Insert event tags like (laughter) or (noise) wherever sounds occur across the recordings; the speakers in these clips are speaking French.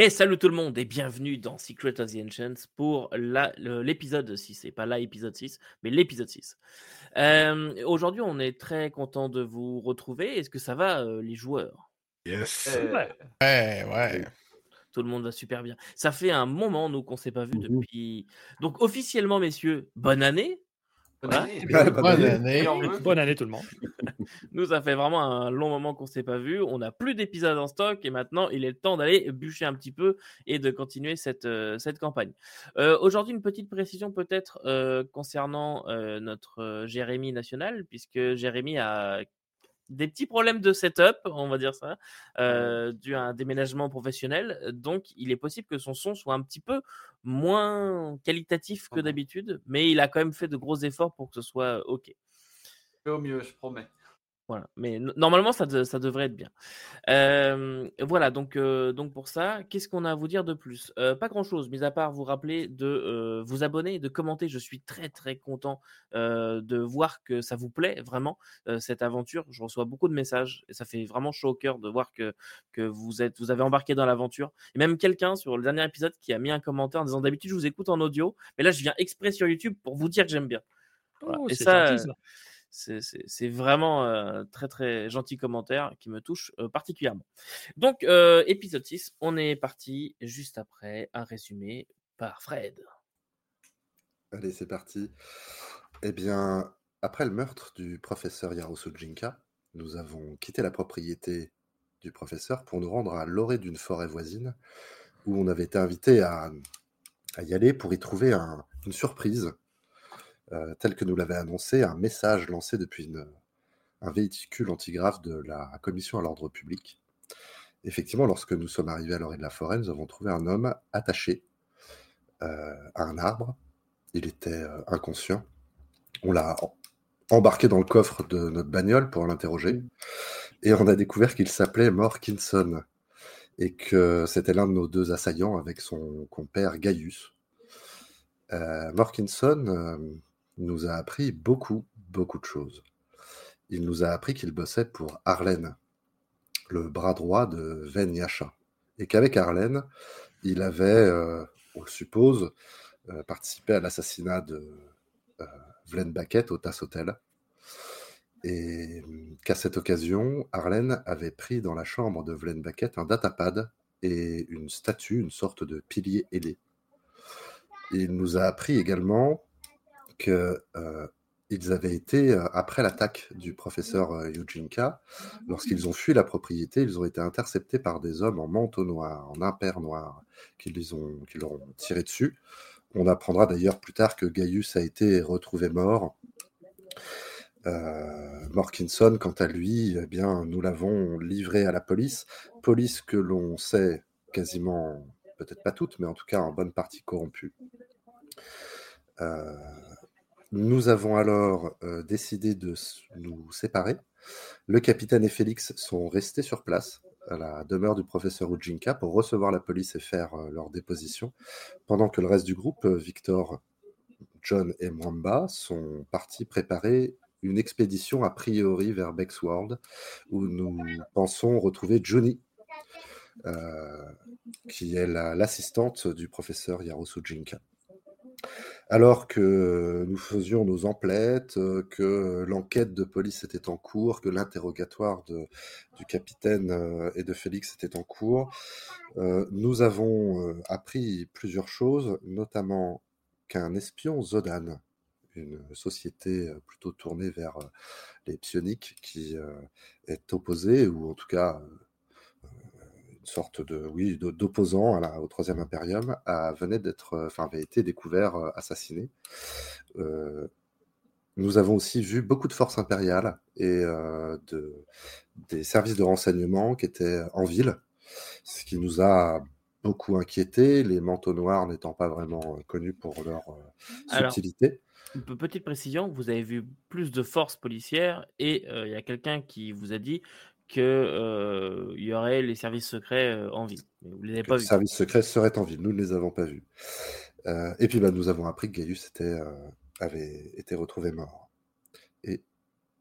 Et salut tout le monde et bienvenue dans Secret of the Ancients pour l'épisode 6. Et pas l'épisode 6, mais l'épisode 6. Euh, aujourd'hui, on est très content de vous retrouver. Est-ce que ça va, euh, les joueurs? Yes. Euh, Ouais, ouais. Tout le monde va super bien. Ça fait un moment, nous, qu'on ne s'est pas vu Mhm. depuis. Donc, officiellement, messieurs, bonne année. Bonne année. Ouais, (laughs) bonne année. (laughs) Bonne tout le monde. (laughs) Nous, ça fait vraiment un long moment qu'on ne s'est pas vu. On n'a plus d'épisodes en stock et maintenant, il est le temps d'aller bûcher un petit peu et de continuer cette, euh, cette campagne. Euh, Aujourd'hui, une petite précision peut-être euh, concernant euh, notre Jérémy national, puisque Jérémy a des petits problèmes de setup, on va dire ça, euh, dû à un déménagement professionnel. Donc, il est possible que son son soit un petit peu moins qualitatif que d'habitude, mais il a quand même fait de gros efforts pour que ce soit OK. Fais au mieux, je promets. Voilà, mais no- normalement ça, de- ça devrait être bien. Euh, voilà, donc, euh, donc pour ça, qu'est-ce qu'on a à vous dire de plus? Euh, Pas grand-chose, mis à part vous rappeler de vous abonner, de commenter. Je suis très très content de voir que ça vous plaît vraiment cette aventure. Je reçois beaucoup de messages et ça fait vraiment chaud au cœur de voir que, que vous êtes, vous avez embarqué dans l'aventure. Et même quelqu'un sur le dernier épisode qui a mis un commentaire en disant d'habitude je vous écoute en audio, mais là je viens exprès sur YouTube pour vous dire que j'aime bien. Voilà. Oh, Et c'est ça, gentil, ça. C'est- vraiment un très très gentil commentaire qui me touche euh, particulièrement. Donc, euh, épisode 6, on est parti juste après un résumé par Fred. Allez, c'est parti. Eh bien, après le meurtre du professeur Yarosujinka, nous avons quitté la propriété du professeur pour nous rendre à l'orée d'une forêt voisine où on avait été invité à, y aller pour y trouver un- une surprise, euh, tel que nous l'avait annoncé un message lancé depuis une- un véhicule antigraphe de la commission à l'ordre public. Effectivement, lorsque nous sommes arrivés à l'orée de la forêt, nous avons trouvé un homme attaché euh, à un arbre. Il était euh, inconscient. On l'a embarqué dans le coffre de notre bagnole pour l'interroger. Et on a découvert qu'il s'appelait Morkinson et que c'était l'un de nos deux assaillants avec son compère Gaius. Euh, Morkinson nous a appris beaucoup, beaucoup de choses. Il nous a appris qu'il bossait pour Arlen, le bras droit de Ven Yasha. Et qu'avec Arlen, il avait, euh, on le suppose, euh, participé à l'assassinat de euh, Vlen Baquet au TAS Hotel. Et hum, qu'à cette occasion, Arlen avait pris dans la chambre de Vlen Baquet un datapad et une statue, une sorte de pilier ailé. Il nous a appris également que euh, avaient été, euh, après l'attaque du professeur euh, lorsqu'ils ont fui la propriété, ils ont été interceptés par des hommes en manteau noir, en impair noir, qui, les ont, qui leur ont tiré dessus. On apprendra d'ailleurs plus tard que Gaius a été retrouvé mort. Euh, Morkinson, quant à lui, eh bien, nous l'avons livré à la police. Police que l'on sait quasiment, peut-être pas toute, mais en tout cas en bonne partie corrompue. Euh, nous avons alors euh, décidé de nous séparer. Le capitaine et Félix sont restés sur place à la demeure du professeur Ujinka pour recevoir la police et faire euh, leur déposition, pendant que le reste du groupe, euh, Victor, John et Mwamba, sont partis préparer une expédition a priori vers Bexworld, où nous pensons retrouver Johnny, qui est la- l'assistante du professeur Yarosujinka. Alors que nous faisions nos emplettes, euh, que l'enquête de police était en cours, que l'interrogatoire du capitaine euh, et de Félix était en cours, euh, nous avons appris plusieurs choses, notamment qu'un espion Zodan, une société plutôt tournée vers les psioniques, qui est opposée, ou en tout cas sorte de oui d'opposant à la- au troisième impérium a, venait d'être euh, enfin avait été découvert euh, assassiné. Euh, nous avons aussi vu beaucoup de forces impériales et euh, de, des services de renseignement qui étaient en ville ce qui nous a beaucoup inquiété les manteaux noirs n'étant pas vraiment connus pour leur Alors, subtilité. petite précision, vous avez vu plus de forces policières et euh, il y a quelqu'un qui vous a dit qu'il y aurait les services secrets euh, en ville. Mais vous ne les avez que pas les vus. services secrets seraient en ville nous ne les avons pas vus Euh, et puis bah, nous avons appris que Gaius était, euh, avait été retrouvé mort et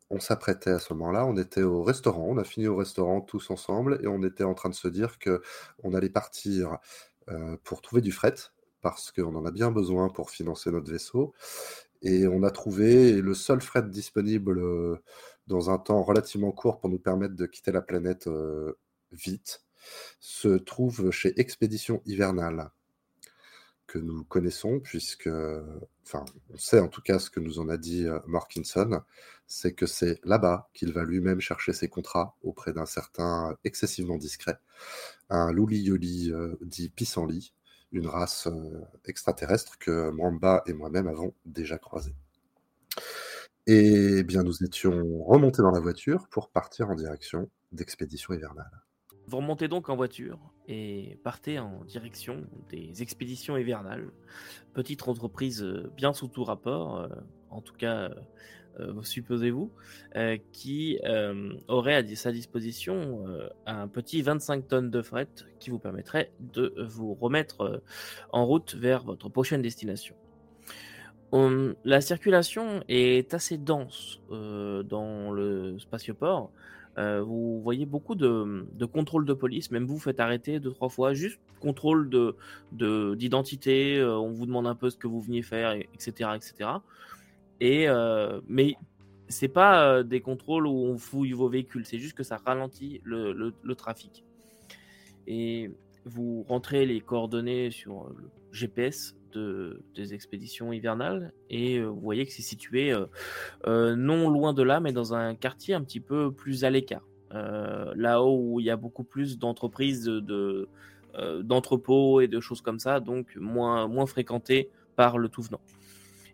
on s'apprêtait à ce moment-là, on était au restaurant, on a fini au restaurant tous ensemble et on était en train de se dire que on allait partir euh, pour trouver du fret parce qu'on en a bien besoin pour financer notre vaisseau. Et on a trouvé le seul fret disponible euh, dans un temps relativement court pour nous permettre de quitter la planète euh, vite se trouve chez Expédition Hivernale que nous connaissons, puisque, enfin, on sait en tout cas ce que nous en a dit euh, Morkinson, c'est que c'est là-bas qu'il va lui-même chercher ses contrats auprès d'un certain excessivement discret, un louli-yoli euh, dit pissenlit, une race extraterrestre que Mwamba et moi-même avons déjà croisée. Et bien, nous étions remontés dans la voiture pour partir en direction d'expédition hivernale. Vous remontez donc en voiture et partez en direction des expéditions hivernales. Petite entreprise euh, bien sous tout rapport, euh, en tout cas, euh, supposez-vous, qui aurait à sa disposition un petit 25 tonnes de fret qui vous permettrait de vous remettre en route vers votre prochaine destination. La circulation est assez dense dans le spatioport. Euh, vous voyez beaucoup de, contrôles de police, même vous faites arrêter deux, trois fois, juste contrôle de, d'identité, euh, on vous demande un peu ce que vous veniez faire, etc. etc. Et, euh, mais c'est pas des contrôles où on fouille vos véhicules, c'est juste que ça ralentit le, le, trafic. Et vous rentrez les coordonnées sur le GPS des expéditions hivernales et euh, vous voyez que c'est situé euh, euh, non loin de là, mais dans un quartier un petit peu plus à l'écart. là-haut où il y a beaucoup plus d'entreprises de, d'entrepôts et de choses comme ça, donc moins, moins fréquentées par le tout venant.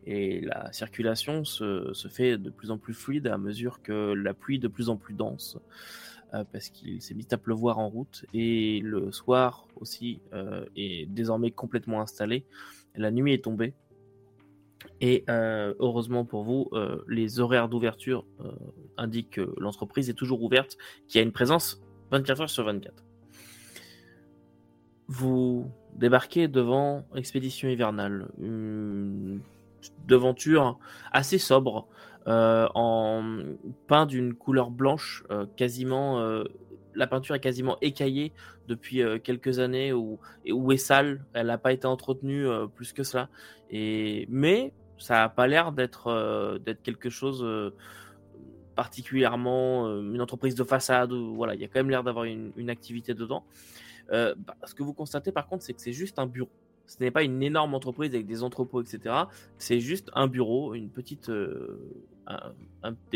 Et la circulation se, se, fait de plus en plus fluide à mesure que la pluie de plus en plus dense, parce qu'il s'est mis à pleuvoir en route, et le soir aussi est désormais complètement installé, la nuit est tombée. Et euh, heureusement pour vous, euh, les horaires d'ouverture euh, indiquent que l'entreprise est toujours ouverte, qu'il y a une présence 24 heures sur 24. Vous débarquez devant Expédition Hivernale, une devanture assez sobre, en peint d'une couleur blanche, quasiment la peinture est quasiment écaillée depuis euh, quelques années ou est sale. Elle n'a pas été entretenue euh, plus que cela. Mais ça n'a pas l'air d'être euh, quelque chose particulièrement une entreprise de façade. il y a quand même l'air d'avoir une, activité dedans. Bah, ce que vous constatez par contre, c'est que c'est juste un bureau. Ce n'est pas une énorme entreprise avec des entrepôts, etc. C'est juste un bureau, des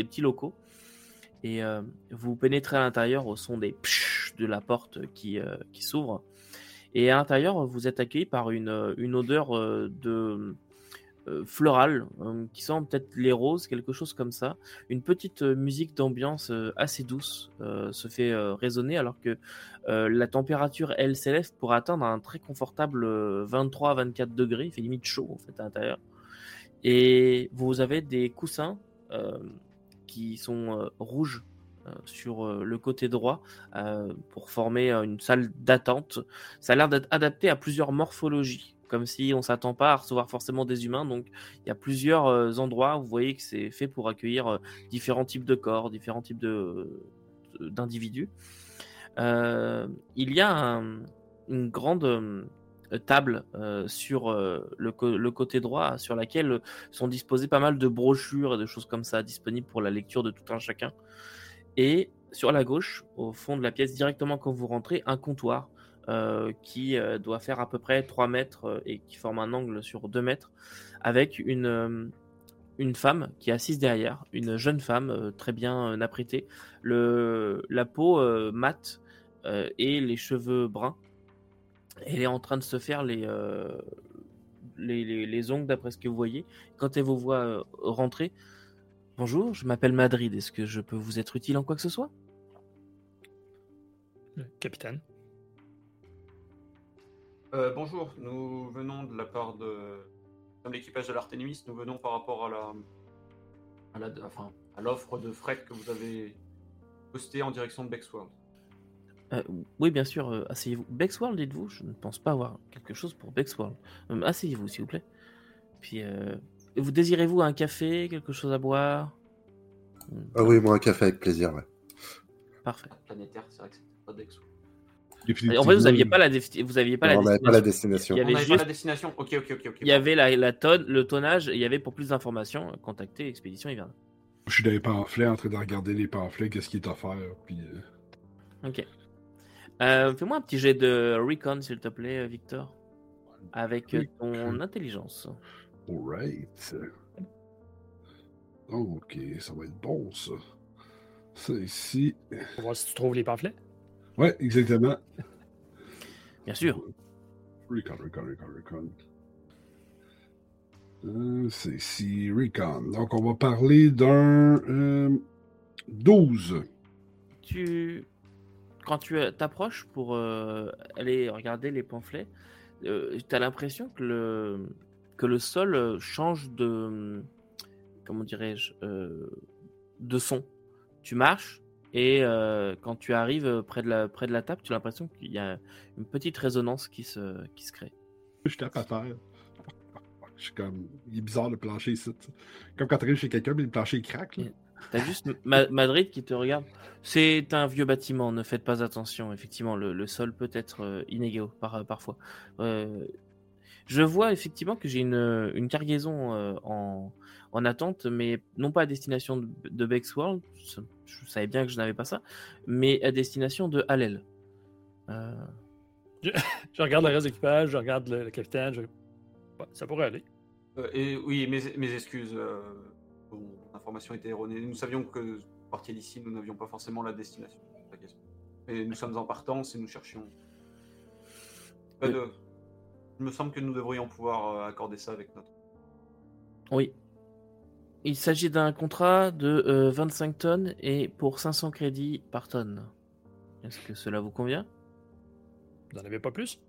petits locaux et euh, vous pénétrez à l'intérieur au son des psh de la porte qui, euh, qui s'ouvre. Et à l'intérieur, vous êtes accueilli par une, euh, une odeur de florale qui sent peut-être les roses, quelque chose comme ça. Une petite musique d'ambiance assez douce se fait résonner alors que la température, elle, s'élève pour atteindre un très confortable 23-24 degrés. Il fait limite chaud en fait à l'intérieur. Et vous avez des coussins qui sont euh, rouges euh, sur euh, le côté droit pour former une salle d'attente. Ça a l'air d'être adapté à plusieurs morphologies, comme si on s'attend pas à recevoir forcément des humains. Donc il y a plusieurs endroits. Vous voyez que c'est fait pour accueillir différents types de corps, différents types d'individus. il y a une grande table euh, sur euh, le, côté droit sur laquelle sont disposées pas mal de brochures et de choses comme ça disponibles pour la lecture de tout un chacun. Et sur la gauche, au fond de la pièce, directement quand vous rentrez, un comptoir euh, qui doit faire à peu près 3 mètres et qui forme un angle sur 2 mètres avec une, une femme qui est assise derrière, une jeune femme très bien apprêtée, le, la peau mate et les cheveux bruns elle est en train de se faire euh, les, les, les, ongles d'après ce que vous voyez. Quand elle vous voit euh, rentrer, bonjour, je m'appelle Madrid, est-ce que je peux vous être utile en quoi que ce soit? Capitaine. Euh, bonjour, nous venons de la part de l'équipage de l'Artemis, nous venons par rapport à la, à la, enfin, à l'offre de fret que vous avez postée en direction de Bexworld. Euh, oui, bien sûr, euh, asseyez-vous. Bexworld, dites-vous Je ne pense pas avoir quelque chose pour Bexworld. Euh, asseyez-vous, s'il vous plaît. Puis, vous désirez-vous un café, quelque chose à boire? Ah oui, moi un café avec plaisir, ouais. Parfait. Planétaire, c'est vrai que c'était pas d'exo. En fait, vous n'aviez pas la, vous aviez pas Non, on n'avait pas la destination. destination. Il y On avait pas juste- la destination. Ok, ok, ok, ok. Il y avait la, la tonne, le tonnage, et il y avait pour plus d'informations, contacter Expédition Hivernale. Je suis dans les pamphlets en train de regarder les pamphlets, qu'est-ce qui est offert. Puis, euh, Ok. Euh, Fais-moi un petit jet de recon, s'il te plaît, Victor. Avec ton intelligence. Alright. Ok, ça va être bon ça. Ça ici. Pour voir si tu trouves les pamphlets. Ouais, exactement. Bien sûr. Recon, recon, recon, recon. Euh, c'est ici, recon. Donc, on va parler d'un euh, 12. Tu... Quand tu euh, t'approches pour euh, aller regarder les pamphlets, tu as l'impression que le... que le sol euh, change de... Comment dirais-je euh, De son. Tu marches et euh, quand tu arrives près de la, près de la table, tu as l'impression qu'il y a une petite résonance qui se, qui se crée. Je tape à terre. Je suis comme. Il est bizarre le plancher ici. Comme quand tu arrives chez quelqu'un, mais le plancher il craque. Là. T'as juste Ma- Madrid qui te regarde. C'est un vieux bâtiment, ne faites pas attention. Effectivement, le, le sol peut être euh, inégal par, parfois. Euh, je vois effectivement que j'ai une, une cargaison euh, en, en attente, mais non pas à destination de, de Bexworld, je, je savais bien que je n'avais pas ça, mais à destination de Hallel. Euh, (laughs) Je regarde le reste de l'équipage, je regarde le, le capitaine. je- Ouais, ça pourrait aller. Euh, et oui, mes, mes excuses. Euh, bon, l'information était erronée. Nous savions que partir d'ici, nous n'avions pas forcément la destination. Et nous sommes en partance et nous cherchions. Pas de- Il me semble que nous devrions pouvoir euh, accorder ça avec notre. oui. Il s'agit d'un contrat de euh, 25 tonnes et pour 500 crédits par tonne. Est-ce que cela vous convient? Vous n'en avez pas plus?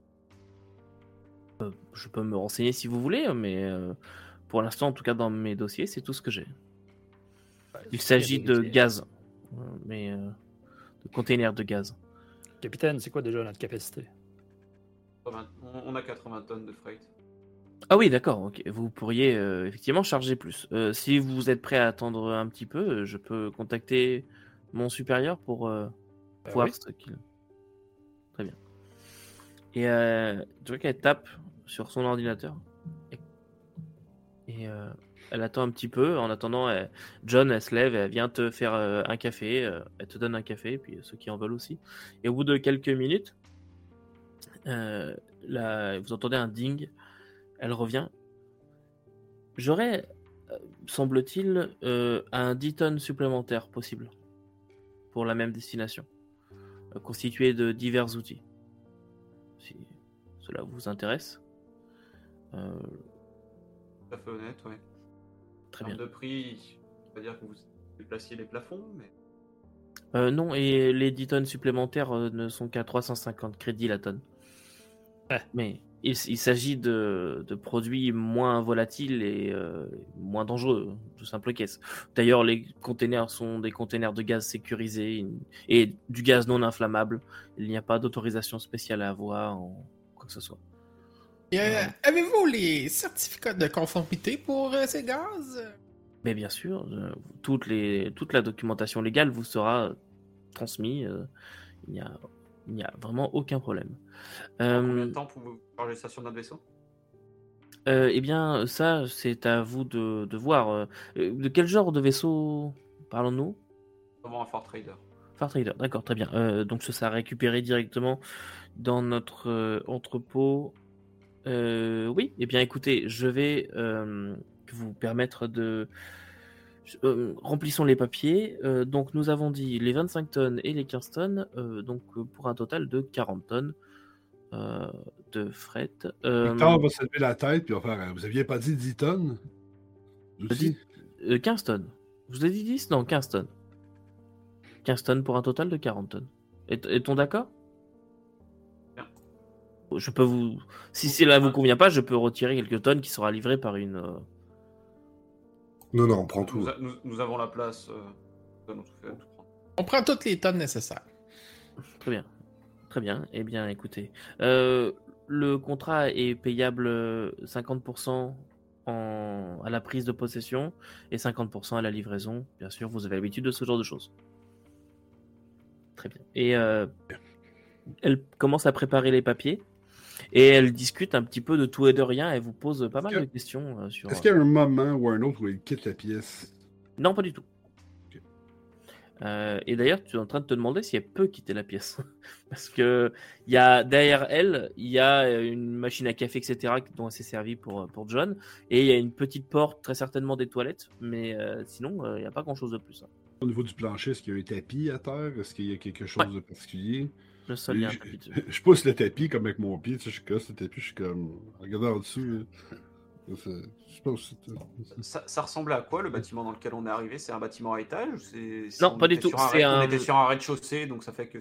Je peux me renseigner si vous voulez, mais euh, pour l'instant, en tout cas dans mes dossiers, c'est tout ce que j'ai. Ouais, Il s'agit de gaz, euh, mais euh, de containers de gaz. Capitaine, c'est quoi déjà notre capacité? 80 On a 80 tonnes de freight. Ah oui, d'accord. ok. Vous pourriez euh, effectivement charger plus. Euh, si vous êtes prêt à attendre un petit peu, je peux contacter mon supérieur pour euh, Ben voir oui. ce qu'il. Très bien. Et euh, tu vois qu'elle tape sur son ordinateur. Euh, elle attend un petit peu. En attendant, John, elle se lève, elle vient te faire euh, un café. euh, elle te donne un café, puis ceux qui en veulent aussi. Et au bout de quelques minutes, vous entendez un ding. Elle revient. J'aurais, semble-t-il, un 10 tonnes supplémentaire possible pour la même destination, constitué de divers outils. Si cela vous intéresse. Tout à fait honnête, oui. très En bien. de prix, on va dire que vous déplaciez les plafonds, mais. Euh, non, et les 10 tonnes supplémentaires euh, ne sont qu'à 350 crédits la tonne. Ouais. Mais il, s'agit de, de produits moins volatiles et euh, moins dangereux, de simples caisses. D'ailleurs, les containers sont des containers de gaz sécurisés et du gaz non inflammable. Il n'y a pas d'autorisation spéciale à avoir en quoi que ce soit. Et, euh, Avez-vous les certificats de conformité pour euh, ces gaz? Mais bien sûr, euh, toutes les, toute la documentation légale vous sera transmise. euh, il n'y a, il a vraiment aucun problème. En combien Euh, de temps pouvez-vous charger ça sur notre vaisseau? Euh, eh bien, ça, c'est à vous de, de voir. euh, euh, De quel genre de vaisseau parlons-nous? Comment un Fort Trader Far Trader, d'accord, très bien. Euh, donc, ce sera récupéré directement dans notre euh, entrepôt. Euh, oui, eh bien, écoutez, je vais euh, vous permettre de. Euh, remplissons les papiers. Donc, nous avons dit les 25 tonnes et les 15 tonnes, donc pour un total de 40 tonnes de fret. Victor va se lever la tête puis va faire Vous aviez pas dit 10 tonnes? Dis- euh, 15 tonnes. Je vous ai dit 10 Non, 15 tonnes. 15 tonnes pour un total de 40 tonnes. Est- Est-on d'accord? Je peux vous. Si cela vous convient pas, je peux retirer quelques tonnes qui sera livrée par une. euh, Non, non, on prend tout. nous, a- nous- nous avons la place. euh, nous allons tout faire, tout prendre. On prend toutes les tonnes nécessaires. Très bien. Très bien. Eh bien, écoutez. euh, le contrat est payable euh, 50% en, à la prise de possession et 50% à la livraison. Bien sûr, vous avez l'habitude de ce genre de choses. Très bien. Et euh, elle commence à préparer les papiers et elle discute un petit peu de tout et de rien. Elle vous pose pas mal que- de questions euh, sur. Est-ce qu'il y a un moment ou un autre où il quitte la pièce? Non, pas du tout. Euh, et d'ailleurs, tu es en train de te demander si elle peut quitter la pièce. (laughs) Parce que y a, derrière elle, il y a une machine à café, etc., dont elle s'est servie pour, pour John. Et il y a une petite porte, très certainement des toilettes. Mais euh, sinon, euh, il n'y a pas grand-chose de plus. hein. Au niveau du plancher, est-ce qu'il y a un tapis à terre? Est-ce qu'il y a quelque chose de particulier? Le sol, il y a un je, tapis dessus. je pousse le tapis comme avec mon pied, tu sais, je casse le tapis, je suis comme. Regardez en dessous. Ça- Je pense que c'est- Ça, ça ressemblait à quoi le bâtiment dans lequel on est arrivé? C'est un bâtiment à étage ou Non, on pas du tout, c'est un- On était sur un rez-de-chaussée, donc ça fait que.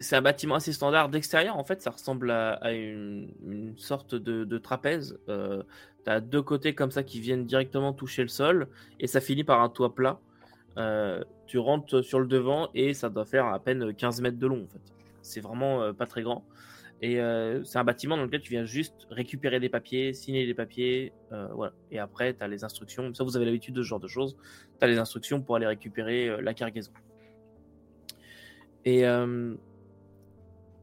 C'est un bâtiment assez standard d'extérieur. En fait, ça ressemble à, à une, une sorte de, de trapèze. Euh, tu as deux côtés comme ça qui viennent directement toucher le sol et ça finit par un toit plat. Euh, tu rentres sur le devant et ça doit faire à peine 15 mètres de long. En fait. C'est vraiment euh, pas très grand. Et euh, c'est un bâtiment dans lequel tu viens juste récupérer des papiers, signer des papiers. euh, voilà. Et après, tu as les instructions. Ça, vous avez l'habitude de ce genre de choses. Tu as les instructions pour aller récupérer la cargaison. Et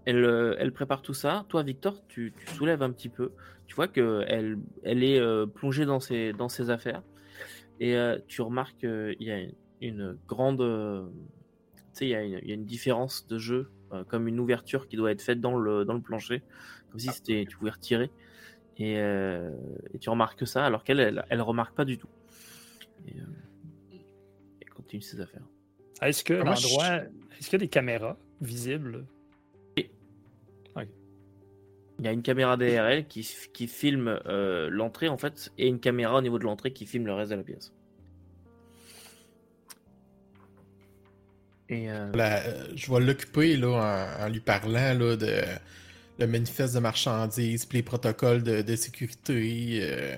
elle, prépare tout ça. Toi, Victor, tu, soulèves un petit peu. Tu vois qu'elle elle est plongée dans ses, affaires. Et tu remarques qu'il y a une, grande. tu sais, il y a une différence de jeu, euh, comme une ouverture qui doit être faite dans le, dans le plancher. Comme si c'était, tu pouvais retirer. Et, euh, et tu remarques ça, alors qu'elle, elle, elle remarque pas du tout. Et, euh, elle continue ses affaires. Est-ce que Ah, je-. Est-ce qu'il y a des caméras visibles? Il y a une caméra elle qui, qui filme euh, l'entrée en fait, et une caméra au niveau de l'entrée qui filme le reste de la pièce. Et euh, La- euh, je vais l'occuper là, en, en lui parlant là, de le manifeste de marchandises, puis les protocoles de, de sécurité. euh.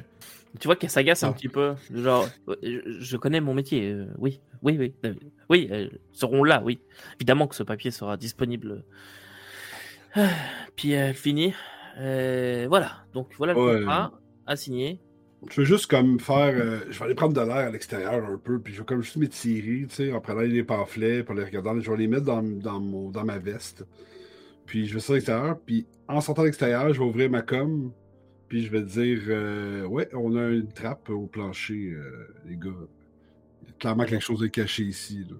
tu vois qu'elle s'agace un Ah. petit peu. Genre, je, je connais mon métier. euh, oui, oui, oui, euh, oui, elles seront là, oui. Évidemment que ce papier sera disponible. Ah, Puis elle finit. Euh, voilà. Donc voilà le Ouais. contrat à signer. Je veux juste comme faire. euh, je vais aller prendre de l'air à l'extérieur un peu, puis je vais comme juste m'étirer, tu sais, en prenant les pamphlets, pour les regarder. Je vais les mettre dans, dans, mon, dans ma veste. Puis je vais sortir à l'extérieur, puis en sortant à l'extérieur, je vais ouvrir ma com, puis je vais dire euh, Ouais, on a une trappe au plancher, euh, les gars. Clairement quelque chose de caché ici. Là.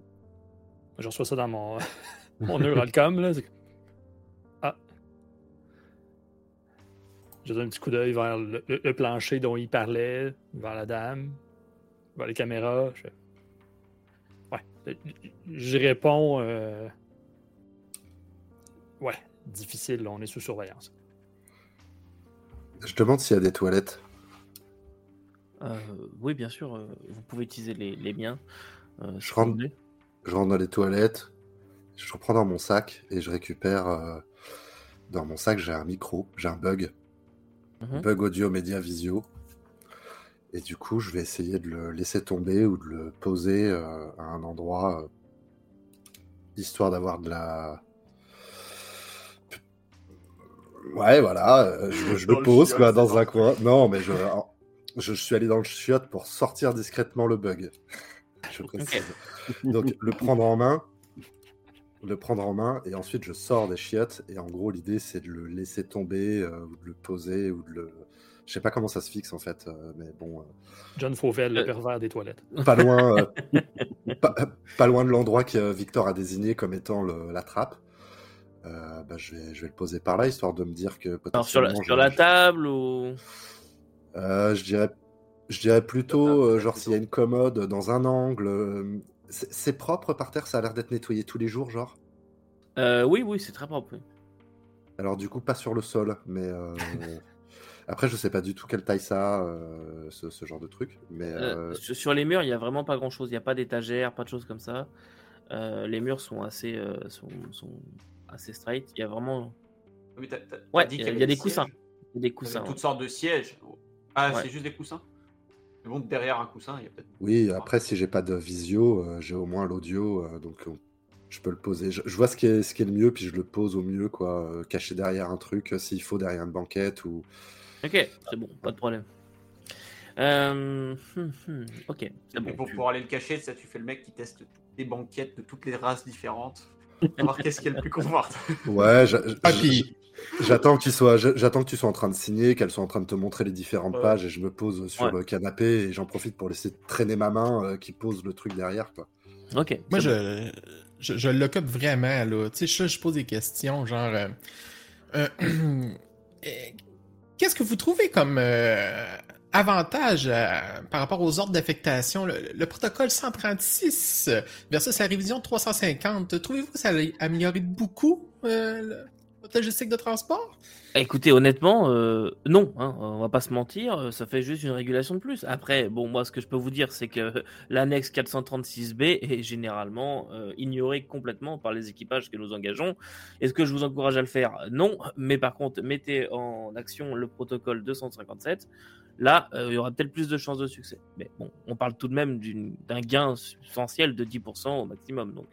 Je reçois ça dans mon, (laughs) mon Neuralcom. Là. Je donne un petit coup d'œil vers le, le- le plancher dont il parlait, vers la dame, vers les caméras. Je... Ouais. Je réponds. euh, Ouais, difficile, on est sous surveillance. Je demande s'il y a des toilettes. Euh, oui, bien sûr. euh, vous pouvez utiliser les, les miens. euh, Je rentre-. Je rentre dans les toilettes, je reprends dans mon sac et je récupère. euh, dans mon sac, j'ai un micro, j'ai un bug. Mhm. Bug audio, média, visio. Et du coup, je vais essayer de le laisser tomber ou de le poser euh, à un endroit, euh, histoire d'avoir de la. Ouais, voilà, euh, je, le le pose quoi, dans un coin. Non, mais je, je, je suis allé dans le chiotte pour sortir discrètement le bug. Je précise. Donc, le prendre en main, le prendre en main, et ensuite je sors des chiottes. Et en gros, l'idée c'est de le laisser tomber, euh, ou de le poser, ou de le. Je sais pas comment ça se fixe en fait, euh, mais bon, John Fauvel, le Euh. pervers des toilettes. euh, (laughs) pas loin, euh, pas, pas loin de l'endroit que euh, Victor a désigné comme étant le- la trappe. Euh, bah, je, vais, je vais le poser par là, histoire de me dire que Alors sur la, sur la table ou? Euh, je dirais, je dirais plutôt, euh, genre s'il y a une commode dans un angle. C'est propre par terre, ça a l'air d'être nettoyé tous les jours, genre? Euh, Oui, oui, c'est très propre. oui. Alors du coup, pas sur le sol, mais euh, (laughs) après, je sais pas du tout quelle taille ça a, euh, ce, ce genre de truc. Mais Euh, euh, sur les murs, il y a vraiment pas grand chose. Il n'y a pas d'étagère, pas de choses comme ça. Euh, les murs sont assez, euh, sont, sont assez straight. Il y a vraiment Mais Ouais, il y a- qu'il il y a des coussins. des coussins. toutes ouais. sortes de sièges. Ah, Ouais. c'est juste des coussins? Mais bon, derrière un coussin, il y a peut-être. oui, après, si j'ai pas de visio, euh, j'ai au moins l'audio, euh, donc euh, je peux le poser. Je, je vois ce qui, est, ce qui est le mieux, puis je le pose au mieux, quoi, euh, caché derrière un truc, euh, s'il faut derrière une banquette ou. Ok, c'est bon, pas de problème. Euh, hum, hum, ok, c'est Et bon. pour tu- pouvoir aller le cacher, ça, tu fais le mec qui teste les banquettes de toutes les races différentes. Voir qu'est-ce qui est le plus confortable. Ouais, j'attends que tu sois, j'a- j'attends que tu sois en train de signer, qu'elles soient en train de te montrer les différentes Ouais. pages et je me pose sur Ouais. le canapé et j'en profite pour laisser traîner ma main euh, qui pose le truc derrière, quoi. Ok. moi, je, je, je l'occupe vraiment, là. Tu sais, je, je pose des questions, genre... euh, euh, (clears throat) euh, Qu'est-ce que vous trouvez comme euh, avantage euh, par rapport aux ordres d'affectation? Le, le protocole 136 euh, versus la révision 350, trouvez-vous que ça a amélioré beaucoup euh, logistique de transport? Écoutez, honnêtement, euh, non, hein, on va pas se mentir, euh, ça fait juste une régulation de plus. Après, bon, moi, ce que je peux vous dire, c'est que (laughs) l'annexe 436B est généralement euh, ignorée complètement par les équipages que nous engageons. Est-ce que je vous encourage à le faire? Non, mais par contre, mettez en action le protocole 257. Là, euh, il y aura peut-être plus de chances de succès. Mais bon, on parle tout de même d'un gain substantiel de 10% au maximum, donc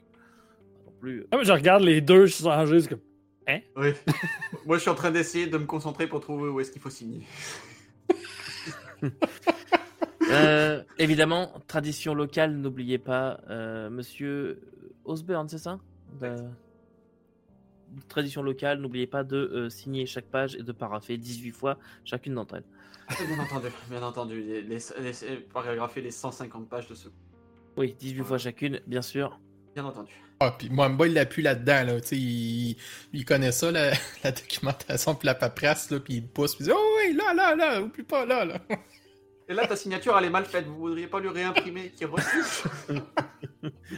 non plus. Ah, mais je regarde les deux changer, c'est comme. Oui. (laughs) Moi, je suis en train d'essayer de me concentrer pour trouver où est-ce qu'il faut signer. (laughs) Euh, évidemment, tradition locale, n'oubliez pas, euh, monsieur Osborne, c'est ça De- Tradition locale, n'oubliez pas de euh, signer chaque page et de parapher 18 fois chacune d'entre elles. Bien entendu, bien entendu. Les, les, les- paragrapher les 150 pages de ce. Oui, 18 fois chacune, bien sûr. Bien entendu. Ah, puis Mwamba, il appuie là-dedans, là. Tu sais, il, il connaît ça, la, (laughs) la documentation, puis la paperasse, là, puis il pousse, puis il dit Oh oui, là, là, là, oublie pas, là, là. Et là, ta signature, elle est mal faite. Vous voudriez pas lui réimprimer qui refuse? (laughs)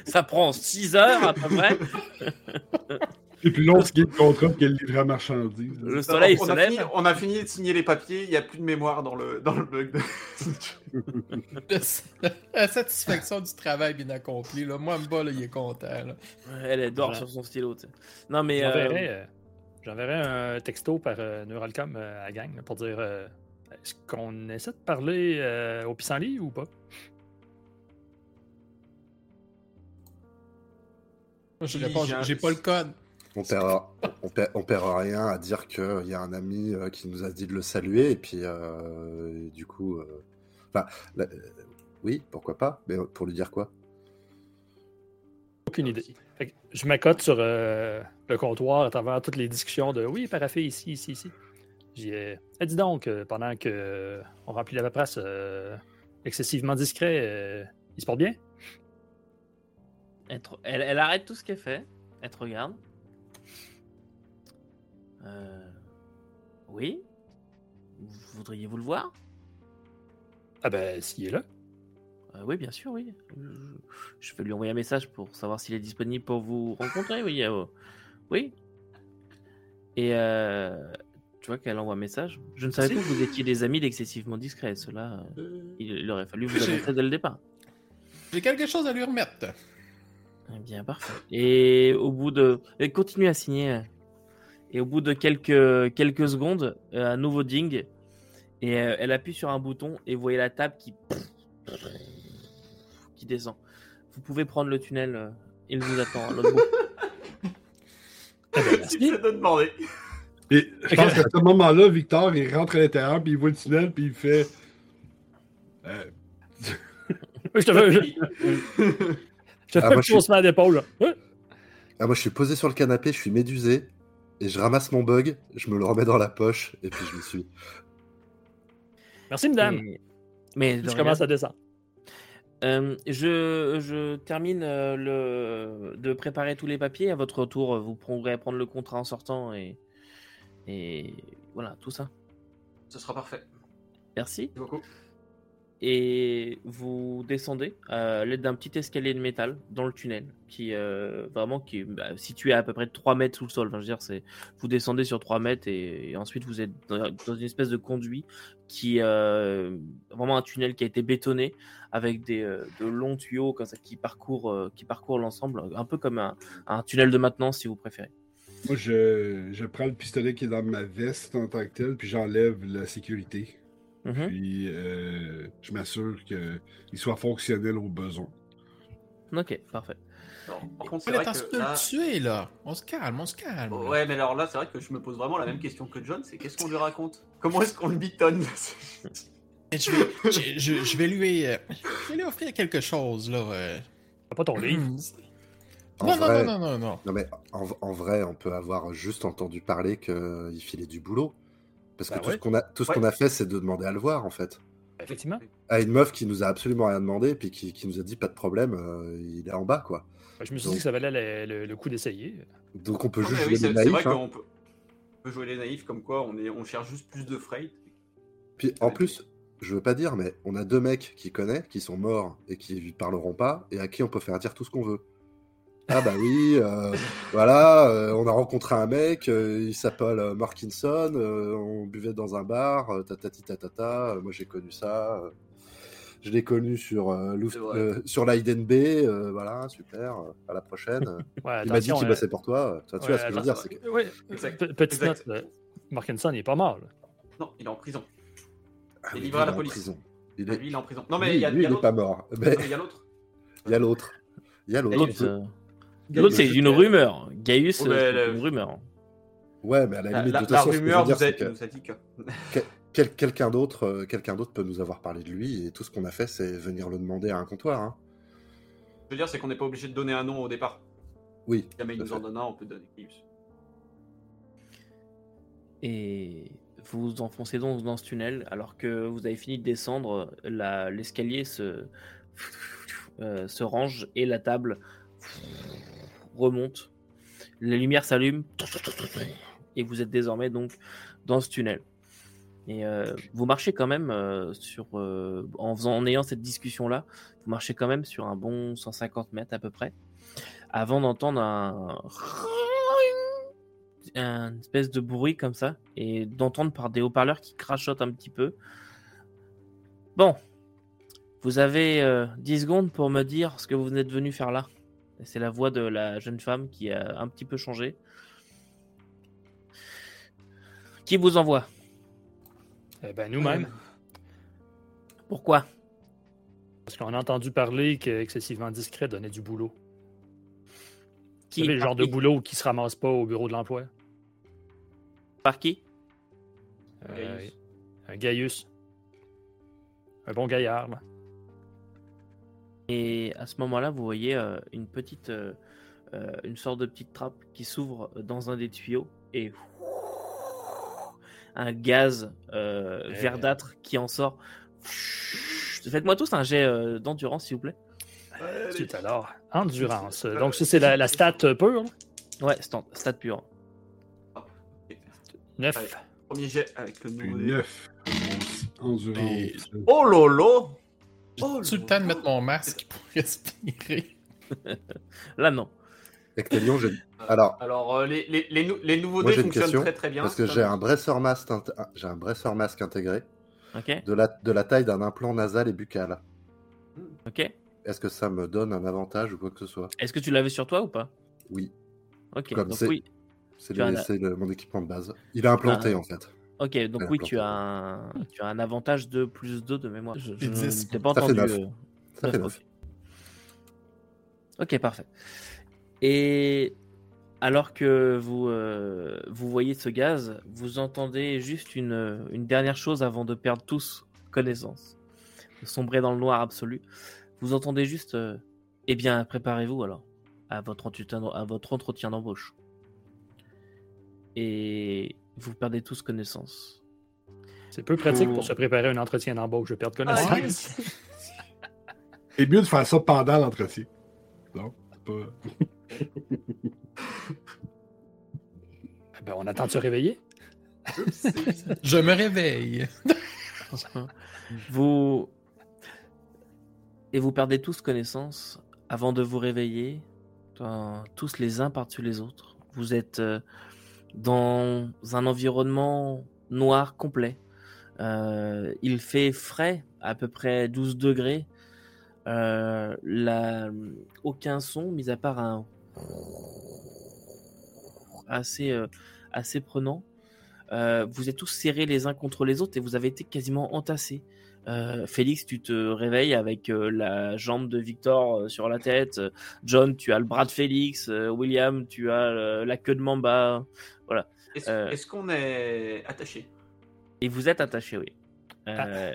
Ça prend 6 heures à peu près. (laughs) C'est plus long ce qui est le contrat que le livret à marchandise. Le soleil on, se a fini, on a fini de signer les papiers. Il n'y a plus de mémoire dans le, dans le bug. de- (laughs) La satisfaction du travail bien accompli, là. Mwamba, là, il est content, là. Elle elle dort Voilà. sur son stylo. Non, mais. euh, J'enverrai euh, j'enverrai un texto par euh, Neuralcom euh, à la gang pour dire euh, est-ce qu'on essaie de parler euh, au pissenlit ou pas? Je réponds, j'ai pas le code. On perd, on perd, on perd rien à dire qu'il y a un ami euh, qui nous a dit de le saluer et puis euh, et du coup, euh, enfin, la- euh, oui, pourquoi pas, mais pour lui dire quoi? Aucune idée. Fait que je m'accote sur euh, le comptoir à travers toutes les discussions de oui, paraffé ici, ici, ici. J'ai euh, Eh, dis donc, euh, pendant que euh, on remplit la paperasse euh, excessivement discret, euh, il se porte bien? Elle, elle- elle arrête tout ce qu'elle fait. Elle te regarde. Euh, Oui Voudriez-vous le voir? Ah ben, s'il est là. Euh, Oui, bien sûr, oui. Je, vais lui envoyer un message pour savoir s'il est disponible pour vous rencontrer. Oui, euh, oui. Et euh, tu vois qu'elle envoie un message. Je ne savais pas que vous étiez des amis d'excessivement discrets. Cela, euh, il, il aurait fallu vous annoncer dès le départ. J'ai quelque chose à lui remettre. Eh bien, parfait. Et au bout de... et Continue à signer. Et au bout de quelques, quelques secondes, euh, un nouveau ding. Et euh, elle appuie sur un bouton et vous voyez la table qui... qui descend. Vous pouvez prendre le tunnel. euh, Il vous attend à l'autre bout. (laughs) Eh ben, merci. Je te demander. Et je pense qu'à ce moment-là, Victor, il rentre à l'intérieur, puis il voit le tunnel, puis il fait. Euh, (laughs) Je te fais, je, je te Ah, fais moi, je d'épaule. Hein? Ah, moi, je suis posé sur le canapé, je suis médusé et je ramasse mon bug, je me le remets dans la poche et puis je me suis. Merci, madame. Et- Mais Je rien. commence à descendre. Euh, je, je termine euh, le, de préparer tous les papiers. À votre retour, vous pourrez prendre le contrat en sortant et, et voilà, tout ça. Ce sera parfait. Merci. Merci beaucoup. Et vous descendez à l'aide d'un petit escalier de métal dans le tunnel qui euh, vraiment qui est bah, situé à, à peu près 3 mètres sous le sol. Enfin, je dire, c'est vous descendez sur 3 mètres et, ensuite vous êtes dans, une espèce de conduit qui euh, vraiment un tunnel qui a été bétonné avec des euh, de longs tuyaux comme ça qui parcourent euh, qui parcourent l'ensemble, un peu comme un, un tunnel de maintenance si vous préférez. moi, je, je prends le pistolet qui est dans ma veste en tant que tel, puis j'enlève la sécurité. Mhm. Puis euh, je m'assure qu'il soit fonctionnel au besoin. Ok, parfait. Par contre, de là... le tuer, là. On se calme, on se calme. là. Ouais, mais alors là, c'est vrai que je me pose vraiment la même question que John, c'est qu'est-ce qu'on lui raconte? Comment est-ce qu'on le bitonne? (laughs) Je vais, je, je- je vais lui, euh, je vais lui offrir quelque chose, là. euh. T'as pas ton livre? En Non, vrai- non, non, non, non, non. Non, mais en, en vrai, on peut avoir juste entendu parler qu'il filait du boulot. Parce que Bah tout ce qu'on a, tout ce Ouais. qu'on a fait, c'est de demander à le voir, en fait. Effectivement. À une meuf qui nous a absolument rien demandé, puis qui, qui nous a dit pas de problème, euh, il est en bas, quoi. Je me suis Donc- dit que ça valait le, le- le coup d'essayer. Donc on peut juste jouer oui, c'est les c'est naïfs. vrai hein. qu'on peut, on peut jouer les naïfs comme quoi on, est, on cherche juste plus de freight. Puis en plus, je veux pas dire, mais on a deux mecs qui connaît, qui sont morts et qui lui parleront pas, et à qui on peut faire dire tout ce qu'on veut. Ah bah oui, euh, voilà, euh, on a rencontré un mec, euh, il s'appelle euh, Markinson, euh, on buvait dans un bar, euh, tatati tatata, euh, moi j'ai connu ça, euh, je l'ai connu sur, euh, euh, sur l'IDNB, euh, voilà, super, euh, à la prochaine. (laughs) Ouais, il m'a dit qu'il bossait pour toi, toi, tu ouais, vois ce que je veux dire, que... ouais, Exact. pe- petite Exact. note, euh, Markinson, il est pas mort. là. Non, il est en prison. Ah il est livré à la police. prison. Il Ah. Lui, il est en prison. Non, mais lui, il y a, lui, il y a il est l'autre. pas mort, mais (laughs) il y a l'autre. il y a l'autre. Il y a l'autre. L'autre, c'est une rumeur. Gaius, Oh, c'est le- une rumeur. Ouais, mais à la limite, la- de toute la façon, ce que je veux rumeur a, c'est que nous a dit que. quel- quelqu'un d'autre, euh, quelqu'un d'autre peut nous avoir parlé de lui, et tout ce qu'on a fait, c'est venir le demander à un comptoir. hein. Je veux dire, c'est qu'on n'est pas obligé de donner un nom au départ. Oui. Si jamais il nous en donne un, on peut donner Gaius. Et vous vous enfoncez donc dans ce tunnel alors que vous avez fini de descendre, la- l'escalier se, euh, se range et la table remonte. Les lumières s'allument et vous êtes désormais donc dans ce tunnel. Et euh, vous marchez quand même euh, sur, euh, en, faisant, en ayant cette discussion là, vous marchez quand même sur un bon 150 mètres à peu près, avant d'entendre un un espèce de bruit comme ça et d'entendre par des haut-parleurs qui crachotent un petit peu. Bon, vous avez euh, 10 secondes pour me dire ce que vous êtes venu faire là. C'est la voix de la jeune femme qui a un petit peu changé. Qui vous envoie? Eh ben, nous-mêmes. Pourquoi? Parce qu'on a entendu parler qu'excessivement discret donnait du boulot. Qui? Vous savez, le par genre de qui? boulot qui se ramasse pas au bureau de l'emploi. Par qui? Euh, Gaius. un Gaius. Un bon gaillard. là. Et à ce moment-là, vous voyez euh, une petite, euh, euh, une sorte de petite trappe qui s'ouvre dans un des tuyaux et un gaz euh, verdâtre qui en sort. Faites-moi tous un jet euh, d'endurance, s'il vous plaît. Ensuite, alors, endurance. Donc, ça, c'est la, la stat pure. Ouais, stat, stat pur. 9. Allez. Premier jet avec le Puis nouveau dé. 9. Endurance. Oh lolo Oh, tout le temps de mettre mon masque pour (laughs) respirer. (laughs) Là, non. Ectelion, j'ai- Alors, Alors, euh, les, les, les, nou- les nouveaux Moi, dés fonctionnent question, très très bien. parce que j'ai un bracer masque, int- j'ai un bracer masque intégré Ok. de la, de la taille d'un implant nasal et buccal. Ok. Est-ce que ça me donne un avantage ou quoi que ce soit? Est-ce que tu l'avais sur toi ou pas? Oui, Ok. Comme donc c'est- oui. c'est le- mon équipement de base. Il est implanté Ah. en fait. Ok. Donc oui, planté. tu as un, tu as un avantage de plus 2 de mémoire. Je, je ne t'ai pas Ça fait entendu. euh, Ça fait neuf, 9. ok. Ok, parfait. Et alors que vous, euh, vous voyez ce gaz, vous entendez juste une, une dernière chose avant de perdre tous connaissance, de sombrer dans le noir absolu. Vous entendez juste, euh, eh bien, préparez-vous alors à votre entretien, à votre entretien d'embauche. Et vous perdez tous connaissance. C'est peu pratique pour se préparer à un entretien d'embauche. Je perds connaissance. (laughs) C'est mieux de faire ça pendant l'entretien. Non, c'est pas. (laughs) Eh ben, on attend de se réveiller. Je me réveille. (laughs) vous et vous perdez tous connaissance avant de vous réveiller, tous les uns par-dessus les autres. Vous êtes euh, dans un environnement noir complet. Euh, il fait frais, à peu près 12 degrés. Euh, aucun son, mis à part un assez, euh, assez prenant. Vous êtes tous serrés les uns contre les autres et vous avez été quasiment entassés. Euh, Félix, tu te réveilles avec euh, la jambe de Victor euh, sur la tête. John, tu as le bras de Félix. Euh, William, tu as euh, la queue de Mamba. Est-ce Euh. est-ce qu'on est attaché? Et vous êtes attachés, oui. Euh,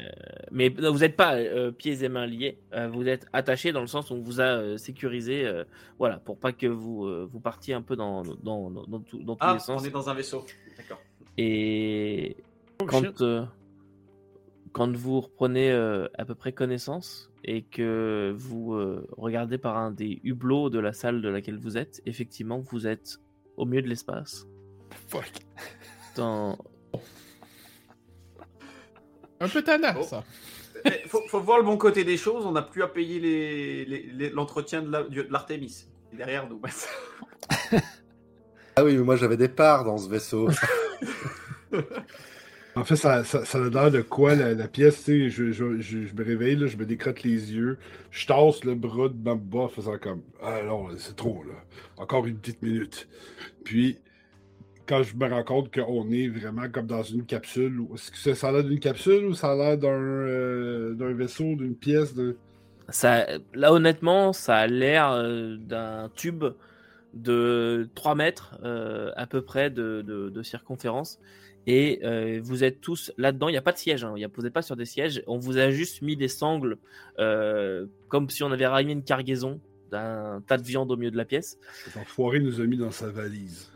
mais non, vous n'êtes pas euh, pieds et mains liés. euh, vous êtes attaché dans le sens où on vous a euh, sécurisé, euh, voilà, pour pas que vous euh, vous partiez un peu dans dans, dans, dans tout- dans tous Ah, les sens. on est dans un vaisseau. D'accord. Et Oh, quand, euh, quand vous reprenez euh, à peu près connaissance et que vous euh, regardez par un des hublots de la salle de laquelle vous êtes, effectivement, vous êtes au milieu de l'espace. Fuck. Dans... Un peu tannant, Oh. ça. Eh, faut, faut voir le bon côté des choses. On n'a plus à payer les- les- les- l'entretien de la- l'Artemis. Il est derrière nous. (laughs) Ah oui, mais moi j'avais des parts dans ce vaisseau. (laughs) En fait, ça, a l'air de quoi la, pièce, je, je, je, me réveille, je me décrotte les yeux, je tasse le bras de bas, faisant comme Ah non, c'est trop, là. Encore une petite minute. Puis, quand je me rends compte qu'on est vraiment comme dans une capsule, est-ce que ça, a l'air d'une capsule ou ça a l'air d'un euh, d'un vaisseau, d'une pièce, d'un. Ça, là, honnêtement, ça a l'air euh, d'un tube de 3 mètres euh, à peu près de, de- de circonférence. Et euh, vous êtes tous là-dedans. Il n'y a pas de siège. Hein. Il y a- Vous n'êtes pas sur des sièges. On vous a juste mis des sangles euh, comme si on avait ramené une cargaison d'un tas de viande au milieu de la pièce. Cet enfoiré nous a mis dans sa valise.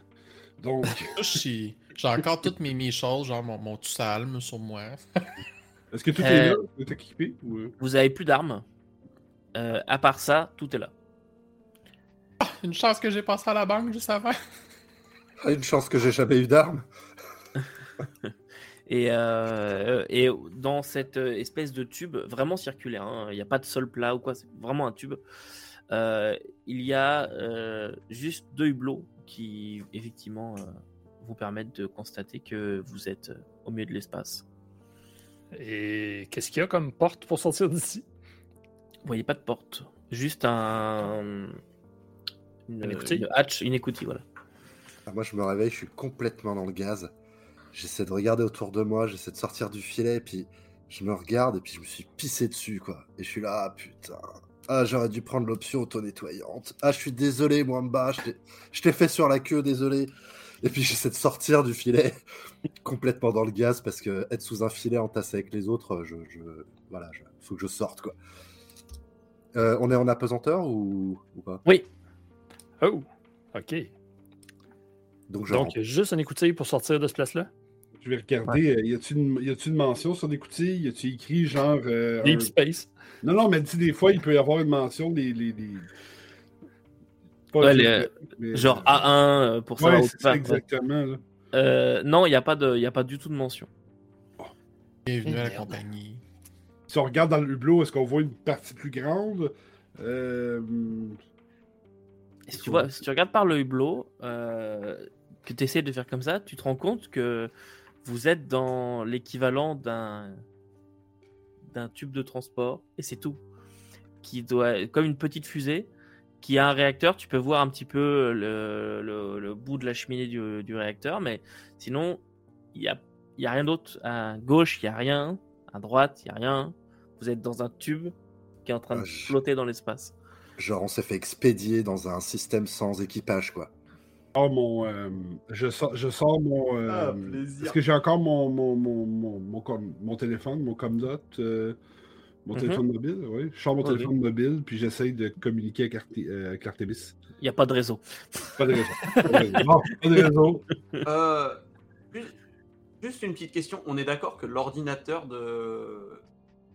Donc, (laughs) J'ai encore toutes mes, mes choses, genre mon, mon tout salme sur moi. (laughs) est-ce que tout Euh, est là? Tout est équipé? Ou... euh? Vous avez plus d'armes. Euh, à part ça, tout est là. Une chance que j'ai passé à la banque juste avant. Ah, Une chance que j'ai jamais eu d'armes. Et, euh, et dans cette espèce de tube vraiment circulaire, hein, il n'y a pas de sol plat ou quoi, c'est vraiment un tube. euh, il y a euh, juste deux hublots qui effectivement euh, vous permettent de constater que vous êtes au milieu de l'espace. Et qu'est-ce qu'il y a comme porte pour sortir d'ici? Vous voyez pas de porte, juste un une, Une écoutille une hatch, une écoutille, voilà. Ah, moi je me réveille, je suis complètement dans le gaz. J'essaie de regarder autour de moi, j'essaie de sortir du filet, et puis je me regarde et puis je me suis pissé dessus, quoi. Et je suis là, ah putain. Ah, j'aurais dû prendre l'option auto-nettoyante. Ah, je suis désolé, Mwamba, je t'ai- je t'ai fait sur la queue, désolé. Et puis j'essaie de sortir du filet, (laughs) complètement dans le gaz, parce que être sous un filet entassé avec les autres, je, je- voilà, je- faut que je sorte, quoi. Euh, on est en apesanteur ou, ou pas? Oui, Oh, ok. Donc je Donc, rentre. juste une écoutille pour sortir de ce place-là? Je vais regarder, euh, y a-t-il une, une mention sur l'écoutille? Y a-t-il écrit genre. euh, Deep un- Space. Non, non, mais tu sais, des fois, il peut y avoir une mention des. des, des- Pas Ouais, des- les- mais- genre A1 euh, pour Ouais, ça, exactement. là. Euh, non, il n'y a, pas de- il y a pas du tout de mention. Bienvenue à la compagnie. Si on regarde dans le hublot, est-ce qu'on voit une partie plus grande? Euh, si tu, vois, si tu regardes par le hublot, euh, que tu essaies de faire comme ça, tu te rends compte que vous êtes dans l'équivalent d'un d'un tube de transport, et c'est tout. Qui doit, comme une petite fusée, qui a un réacteur, tu peux voir un petit peu le, le- le bout de la cheminée du, du réacteur, mais sinon, il n'y a, y a rien d'autre. À gauche, il n'y a rien. À droite, il n'y a rien. Vous êtes dans un tube qui est en train de Ah, flotter dans l'espace. Genre, on s'est fait expédier dans un système sans équipage, quoi. Sors mon, euh, je, sors, je sors mon. euh, Ah, plaisir. Est-ce que j'ai encore mon, mon, mon, mon, mon, com- mon téléphone, mon Comdot, euh, mon Mhm. téléphone mobile? Oui. Je sors mon téléphone mobile, puis j'essaye de communiquer avec, Arte- euh, avec l'Artemis. Il n'y a pas de réseau. Pas de. Non, pas. Euh, juste, juste une petite question. On est d'accord que l'ordinateur de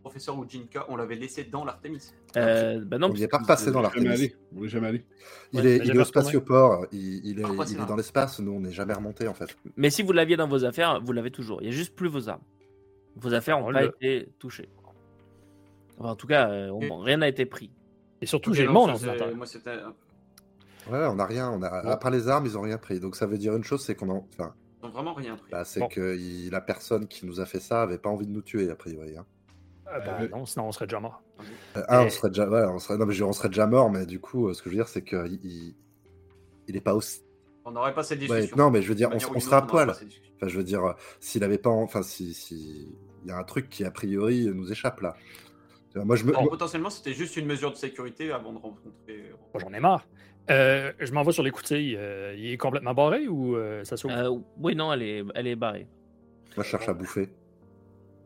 professeur Ujinka, on l'avait laissé dans l'Artemis. Euh, bah non, On n'y est parce pas que- passé dans l'Artemis. allé. On est jamais allé. Il Ouais, est, il au spatioport, il, il est, Ah, ouais, il dans l'espace, nous on n'est jamais remonté en fait. Mais si vous l'aviez dans vos affaires, vous l'avez toujours. Il n'y a juste plus vos armes. Vos affaires n'ont On pas l'a. été touchées. Enfin, en tout cas, euh, on- Et- rien n'a été pris. Et surtout, j'ai non, mon ça, c'est- ordinateur. Moi, c'était. Ouais, on n'a rien, on a, à part les armes, ils ont rien pris. Donc ça veut dire une chose, c'est qu'on enfin, Ils n'ont vraiment rien pris. bah, c'est Bon. que il- la personne qui nous a fait ça avait pas envie de nous tuer a priori. hein. Ah, ben, non, sinon on serait déjà mort. Euh, un, on serait déjà, ouais, on serait, non mais je on serait déjà mort, mais du coup, euh, ce que je veux dire, c'est qu'il il, il est pas aussi. On n'aurait pas cette Ouais, discussion. non, mais je veux dire, on, on serait à on poil. Enfin, je veux dire, euh, s'il avait pas, en- enfin, si, si, il y a un truc qui a priori nous échappe là. Moi, je me, Alors, potentiellement, c'était juste une mesure de sécurité avant de rencontrer. Bon, J'en ai marre. Euh, je m'en vais sur l'écoutille. Euh, il est complètement barré ou euh, ça s'ouvre? Euh, oui, non, elle est, elle est barrée. moi, je cherche à bouffer.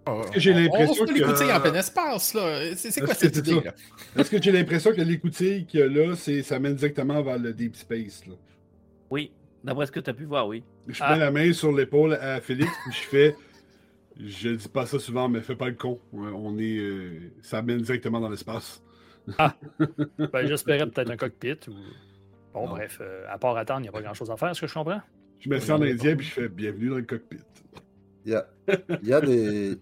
Est-ce que j'ai On- l'impression que- en plein espace, là. C'est quoi cette idée, là? Est-ce que j'ai l'impression que l'écoutille qu'il y a là, c'est- ça mène directement vers le deep space? Là? Oui, d'après ce que tu as pu voir, oui. Je Ah. mets la main sur l'épaule à Félix, puis je fais. Je dis pas ça souvent, mais fais pas le con. On est, euh, ça mène directement dans l'espace. (laughs) Ben, J'espérais peut-être un cockpit ou. Bon, Non. bref, euh, à part attendre, il n'y a pas grand-chose à faire, est-ce que je comprends? Je mets ça en indien, puis je fais bienvenue dans le cockpit. Il y a, il y a des.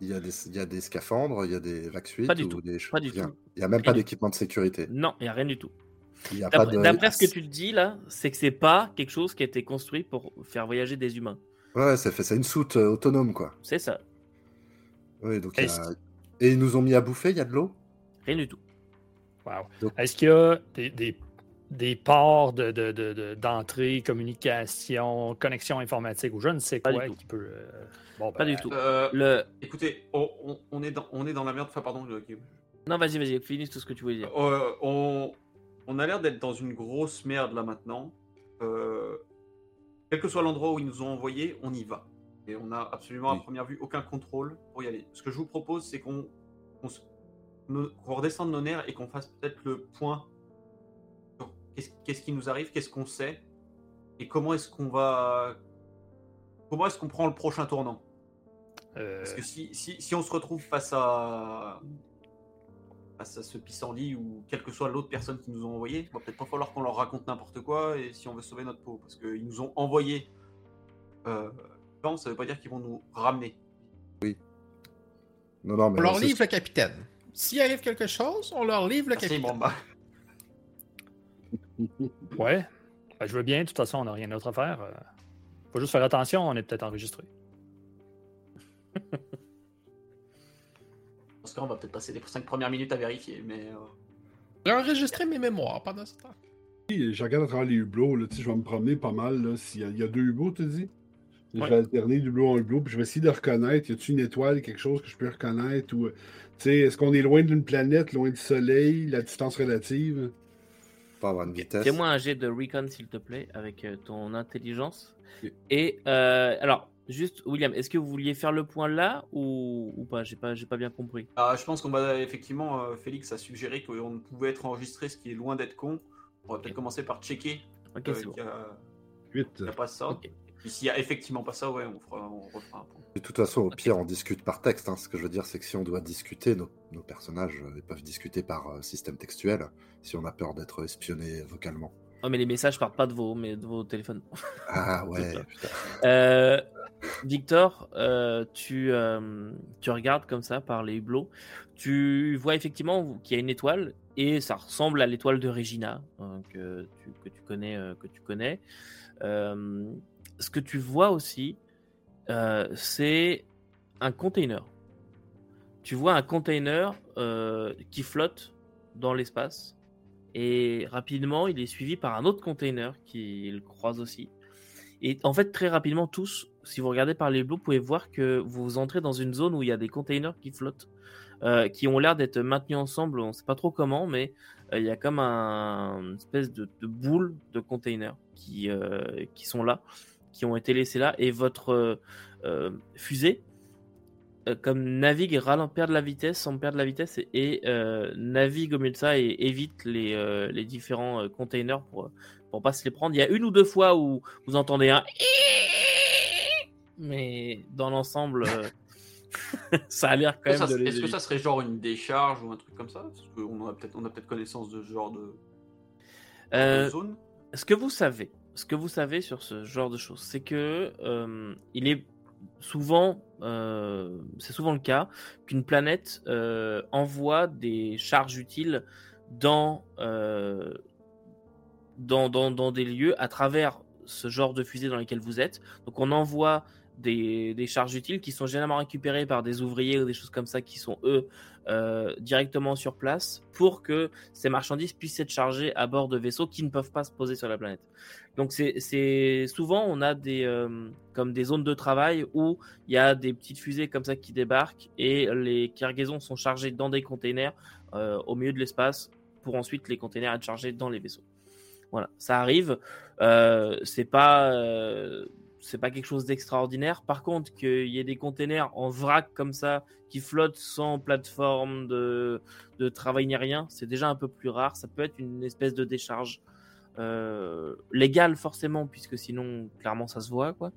Il y, a des, il y a des scaphandres, il y a des vac suites Pas du ou tout, des pas du rien. tout. Il n'y a même Rien pas d'équipement de sécurité. Non, il n'y a rien du tout. D'après de. ce que tu te dis là, c'est que c'est pas quelque chose qui a été construit pour faire voyager des humains. Ouais, c'est fait, c'est une soute euh, autonome quoi. C'est ça, Oui, donc a... Et ils nous ont mis à bouffer, il y a de l'eau? Rien du tout. Wow. Donc- Est-ce qu'il y a des, des, des ports de, de, de- de- d'entrée, communication, connexion informatique ou je ne sais Pas quoi qui peut. euh, Bon, Pas ben, du tout. Euh, Le... Écoutez, on, est dans, on est dans la merde. Enfin, pardon. Non, vas-y, vas-y, finis tout ce que tu voulais dire. Euh, on, on a l'air d'être dans une grosse merde là maintenant. Euh, quel que soit l'endroit où ils nous ont envoyés, on y va. Et on n'a absolument Oui. à première vue aucun contrôle pour y aller. Ce que je vous propose, c'est qu'on qu'on se- nos- qu'on redescende nos nerfs et qu'on fasse peut-être le point qu'est-ce qui nous arrive, qu'est-ce qu'on sait? Et comment est-ce qu'on va. Comment est-ce qu'on prend le prochain tournant? Euh, Parce que si, si, si on se retrouve face à, face à ce pissenlit ou quelle que soit l'autre personne qui nous ont envoyé, va peut-être pas falloir qu'on leur raconte n'importe quoi et si on veut sauver notre peau. Parce qu'ils nous ont envoyé. Euh, non, ça veut pas dire qu'ils vont nous ramener. Non, non, mais On leur livre le capitaine. S'il arrive quelque chose, on leur livre le Merci, capitaine. bon, bah. Ouais. Ben, je veux bien, de toute façon, on n'a rien d'autre à faire. euh, faut juste faire attention, on est peut-être enregistré. Parce qu'on va peut-être passer les 5 premières minutes à vérifier, mais. euh, J'ai enregistré mes mémoires pendant ce temps. Je regarde à travers les hublots, là, je vais me promener pas mal. Là, s'il y, a, il y a deux hublot, tu dis? Je Ouais. vais alterner d'hublot en hublot, puis je vais essayer de reconnaître. Y a-t-il une étoile, quelque chose que je peux reconnaître ou, tu sais, Est-ce qu'on est loin d'une planète, loin du soleil, la distance relative? Pas avoir une vitesse. Fais-moi un jet de recon, s'il te plaît, avec euh, ton intelligence. Et euh, alors, juste, William, est-ce que vous vouliez faire le point là ou, ou pas? J'ai pas, j'ai pas bien compris. ah, je pense qu'on va effectivement. euh, Félix a suggéré qu'on pouvait être enregistré, ce qui est loin d'être con. On va peut-être commencer par checker Ok, euh, c'est bon. qu'il y a- 8. qu'il y a pas ça. Ok. S'il y a effectivement pas ça, ouais, on, fera, on refera un point. De toute façon, au pire, on discute par texte. hein. Ce que je veux dire, c'est que si on doit discuter, nos, nos personnages euh, ils peuvent discuter par euh, système textuel, si on a peur d'être espionné vocalement. Oh, mais les messages partent pas de vos, mais de vos téléphones. Ah (laughs) ouais, putain. Euh, Victor, euh, tu, euh, tu regardes comme ça par les hublots. Tu vois effectivement qu'il y a une étoile et ça ressemble à l'étoile de Regina hein, que, tu, que tu connais. euh, que tu connais. Ce que tu vois aussi, euh, c'est un container. Tu vois un container euh, qui flotte dans l'espace et rapidement il est suivi par un autre container qui croise aussi. Et en fait, très rapidement, tous, si vous regardez par les bleus, vous pouvez voir que vous entrez dans une zone où il y a des containers qui flottent, euh, qui ont l'air d'être maintenus ensemble. On ne sait pas trop comment, mais il y a comme un une espèce de, boule de containers qui, qui sont là, qui ont été laissés là. Et votre euh, euh, fusée, euh, comme navigue et ralent, perd de la vitesse sans perdre de la vitesse et, et, euh, navigue au milieu de ça et évite les, euh, les différents euh, containers pour, pour pas se les prendre. Il y a une ou deux fois où vous entendez un mais dans l'ensemble, euh, (laughs) ça a l'air quand Est-ce même que, ça, les est-ce que éviter. ça serait genre une décharge ou un truc comme ça? Parce qu'on a peut-être on a peut-être connaissance de ce genre de, Euh, de zone. ce que vous savez, ce que vous savez sur ce genre de choses, c'est que euh, il est souvent, euh, c'est souvent le cas qu'une planète euh, envoie des charges utiles dans, dans, dans, dans des lieux à travers ce genre de fusée dans lesquelles vous êtes. Donc on envoie des, charges utiles qui sont généralement récupérées par des ouvriers ou des choses comme ça qui sont eux euh, directement sur place pour que ces marchandises puissent être chargées à bord de vaisseaux qui ne peuvent pas se poser sur la planète. Donc c'est souvent on a des euh, comme des zones de travail où il y a des petites fusées comme ça qui débarquent et les cargaisons sont chargées dans des containers euh, au milieu de l'espace pour ensuite les containers être chargés dans les vaisseaux. Voilà, ça arrive. C'est pas c'est pas quelque chose d'extraordinaire. Par contre, qu'il y ait des containers en vrac comme ça qui flottent sans plateforme de, de travail ni rien, c'est déjà un peu plus rare. Ça peut être une espèce de décharge euh, légale forcément, puisque sinon, clairement, ça se voit quoi.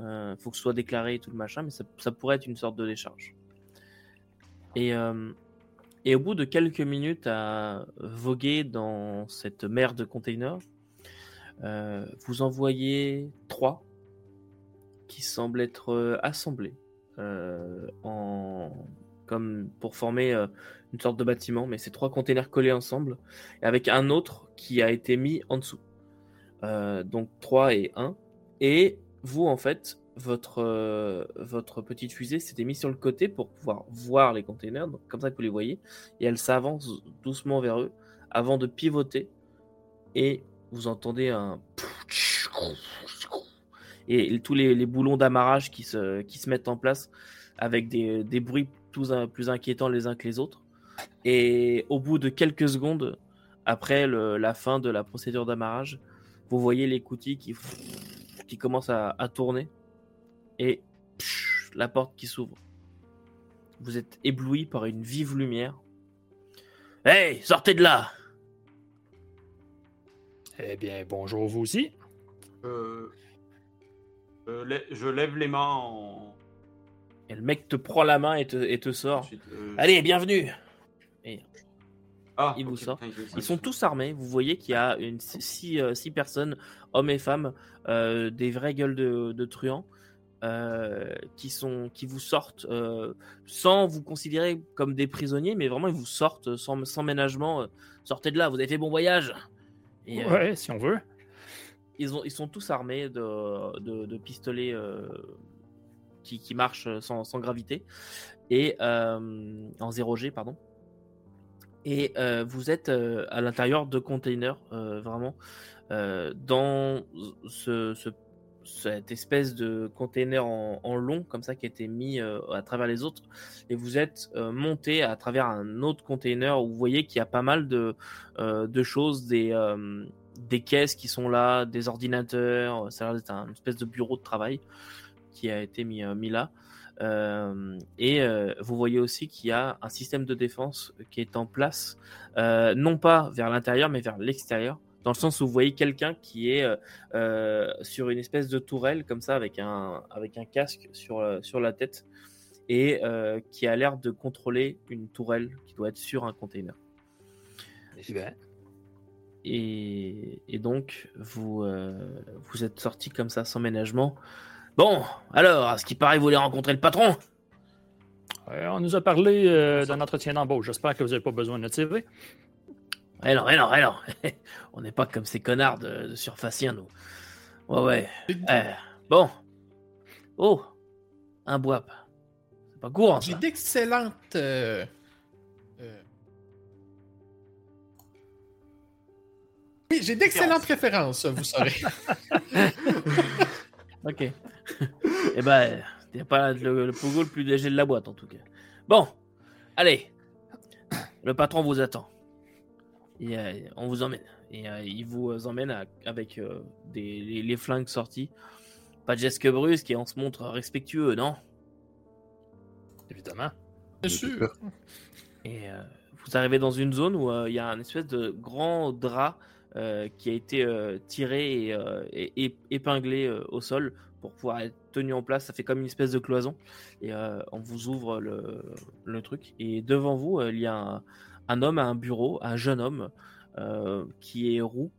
Euh, faut que ce soit déclaré et tout le machin, mais ça, pourrait être une sorte de décharge. Et, euh, et au bout de quelques minutes à voguer dans cette mer de containers, vous en voyez trois qui semblent être euh, assemblés euh, en comme pour former euh, une sorte de bâtiment, mais c'est trois containers collés ensemble, avec un autre qui a été mis en dessous. Donc 3 et 1. Et vous, en fait, votre, votre petite fusée s'était mise sur le côté pour pouvoir voir les containers, comme ça que vous les voyez, et elle s'avance doucement vers eux avant de pivoter, et vous entendez un... Et tous les, les boulons d'amarrage qui se, qui se mettent en place avec des, des bruits tous un- plus inquiétants les uns que les autres. Et au bout de quelques secondes, après le- la fin de la procédure d'amarrage, vous voyez les coutilles qui, qui commencent à, à tourner et la porte qui s'ouvre. Vous êtes ébloui par une vive lumière. Hey, sortez de là Eh bien, bonjour vous aussi. Euh, euh, lè- je lève les mains en. Et le mec te prend la main et te, et te sort. ensuite, euh, Allez, bienvenue ah, il vous sort. Ils sont tous armés. Vous voyez qu'il y a une, six, euh, six personnes, hommes et femmes, euh, des vraies gueules de, de truands, euh, qui, sont, qui vous sortent euh, sans vous considérer comme des prisonniers, mais vraiment ils vous sortent sans, sans ménagement. euh, sortez de là, vous avez fait bon voyage. Et, euh, Ouais, si on veut. Ils, ont, ils sont tous armés de, pistolets euh, qui, marchent sans, gravité et euh, en 0G, pardon. Et euh, vous êtes à l'intérieur de containers, vraiment, dans ce, ce- cette espèce de container en, long, comme ça, qui a été mis à travers les autres. Et vous êtes monté à travers un autre container où vous voyez qu'il y a pas mal de, de choses, des, des caisses qui sont là, des ordinateurs. Ça a l'air d'être un une espèce de bureau de travail qui a été mis, euh, mis là. Euh, et euh, vous voyez aussi qu'il y a un système de défense qui est en place, non pas vers l'intérieur, mais vers l'extérieur. Dans le sens où vous voyez quelqu'un qui est sur une espèce de tourelle, comme ça, avec un, avec un casque sur, sur la tête, et qui a l'air de contrôler une tourelle qui doit être sur un container. Eh bien, Et, et donc, vous, euh, vous êtes sorti comme ça sans ménagement. Bon, alors, à ce qui paraît, vous voulez rencontrer le patron ouais, on nous a parlé euh, d'un entretien d'embauche. J'espère que vous n'avez pas besoin de notre CV. Eh non, eh non, eh non. (laughs) On n'est pas comme ces connards de, de surfaciens, nous. Ouais, ouais. Eh, bon. Oh, un boap. C'est pas courant, J'ai d'excellentes. Oui, j'ai d'excellentes préférences, vous saurez. (laughs) Ok. eh ben, t'es pas le, le pogo le plus léger de la boîte, en tout cas. Bon, allez. Le patron vous attend. Et, euh, on vous emmène. Et euh, il vous emmène à- avec euh, des, les, les flingues sortis. Pas de geste brusque et on se montre respectueux, non? Évidemment. Bien sûr. Et euh, vous arrivez dans une zone où euh, il y a un espèce de grand drap euh, qui a été euh, tiré et, euh, et- et épinglé euh, au sol pour pouvoir être tenu en place. Ça fait comme une espèce de cloison. Et euh, on vous ouvre le, le truc. Et devant vous, euh, il y a un, un homme à un bureau, un jeune homme euh, qui est roux.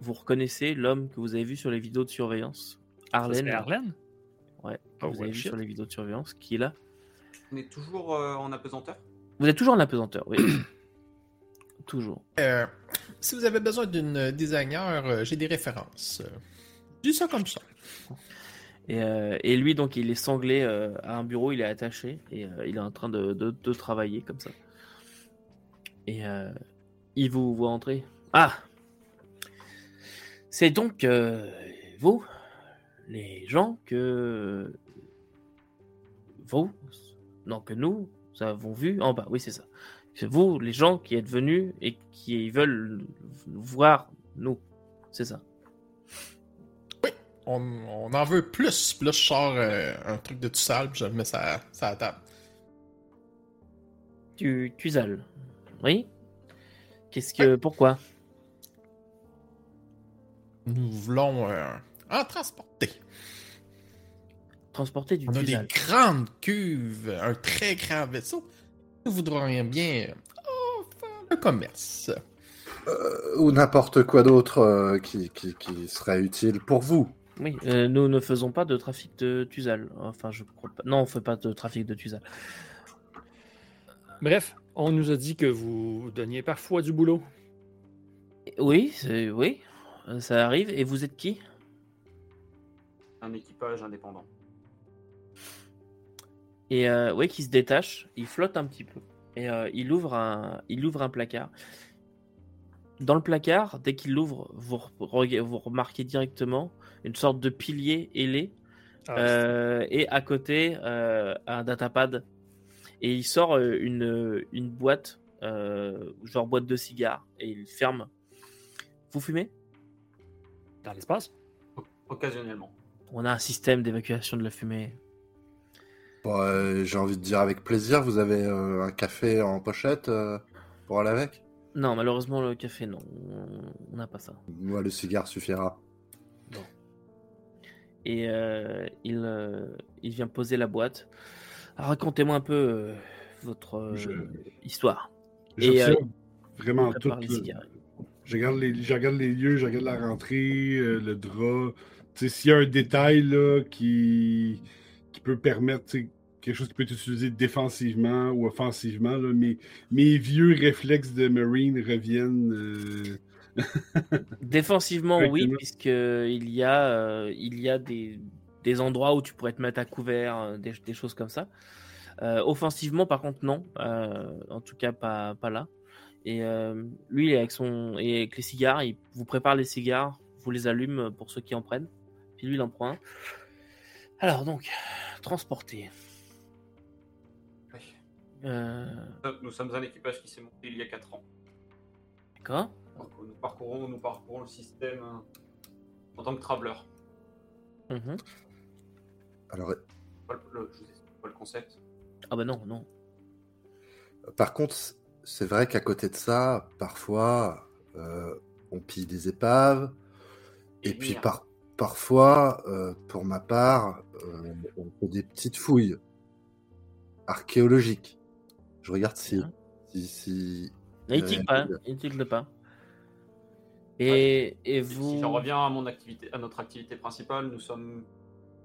Vous reconnaissez l'homme que vous avez vu sur les vidéos de surveillance, Arlen. Arlen? Ouais, Oh, vous avez vu shit. sur les vidéos de surveillance, qui est là. On est toujours euh, en apesanteur? Vous êtes toujours en apesanteur, oui. (coughs) toujours. Euh, si vous avez besoin d'une designer, euh, j'ai des références. Euh, dis ça comme ça. Et, euh, et lui, donc, il est sanglé à un bureau, il est attaché et il est en train de, de- travailler comme ça. Et il vous voit entrer. Ah C'est donc vous, les gens que. Vous Non, que nous avons vu en bas. Oui, c'est ça. C'est vous, les gens qui êtes venus et qui veulent voir nous. C'est ça. on, on en veut plus. Puis là, je sors euh, un truc de tout sale, puis je le mets la, sur la table. Tu, tu zales. Oui Qu'est-ce que. Pourquoi? Nous voulons euh, en transporter. Transporter du On a des grandes cuves, un très grand vaisseau. Nous voudrions bien faire le commerce. Euh, ou n'importe quoi d'autre euh, qui, qui, qui serait utile pour vous. Oui, euh, nous ne faisons pas de trafic de Tuzal. Enfin, je crois pas. Non, on fait pas de trafic de Tuzal. Bref, on nous a dit que vous donniez parfois du boulot. Oui, oui, ça arrive. Et vous êtes qui? Un équipage indépendant. Et euh, ouais, qui se détache, il flotte un petit peu. Et euh, il, ouvre un, il ouvre un placard. Dans le placard, dès qu'il l'ouvre, vous, re- vous remarquez directement une sorte de pilier ailé. Ah, euh, et à côté, euh, un datapad. Et il sort une, une boîte, euh, genre boîte de cigares. Et il ferme. Vous fumez? Dans l'espace? Occasionnellement. On a un système d'évacuation de la fumée. Bon, euh, J'ai envie de dire avec plaisir, vous avez euh, un café en pochette euh, pour aller avec? Non, malheureusement, le café, non. On n'a pas ça. Moi, le cigare suffira. et euh, il, euh, il vient poser la boîte. Racontez-moi un peu euh, votre euh, Je- histoire. J'observe euh, vraiment tout. cigarettes. Je regarde les, je regarde les lieux, je regarde la rentrée, euh, le drap. S'il y a un détail là, qui, qui peut permettre quelque chose qui peut être utilisé défensivement ou offensivement, là, mes, mes vieux réflexes de Marine reviennent. euh, (laughs) Défensivement, oui, Correctement. puisqu'il y a, euh, il y a des, des endroits où tu pourrais te mettre à couvert, euh, des, des choses comme ça. Euh, offensivement, par contre, non. En tout cas, pas, pas là. Et lui, il est avec, son, et avec les cigares, il vous prépare les cigares, vous les allume pour ceux qui en prennent. Puis lui, il en prend un. Alors, donc, transporter. Euh, Nous sommes un équipage qui s'est monté il y a 4 ans. D'accord. Nous parcourons, nous parcourons le système euh, en tant que traveler. Mhm. Alors, Pas le- le- je vous explique pas le concept. Ah bah non, non. Par contre, c'est vrai qu'à côté de ça, parfois, euh, on pille des épaves. Et, Et puis par, parfois, euh, pour ma part, euh, on fait des petites fouilles archéologiques. Je regarde si... Si, si- Il tique pas, il tique pas. Et, et Si- vous. Si j'en reviens à, mon activité, à notre activité principale, nous sommes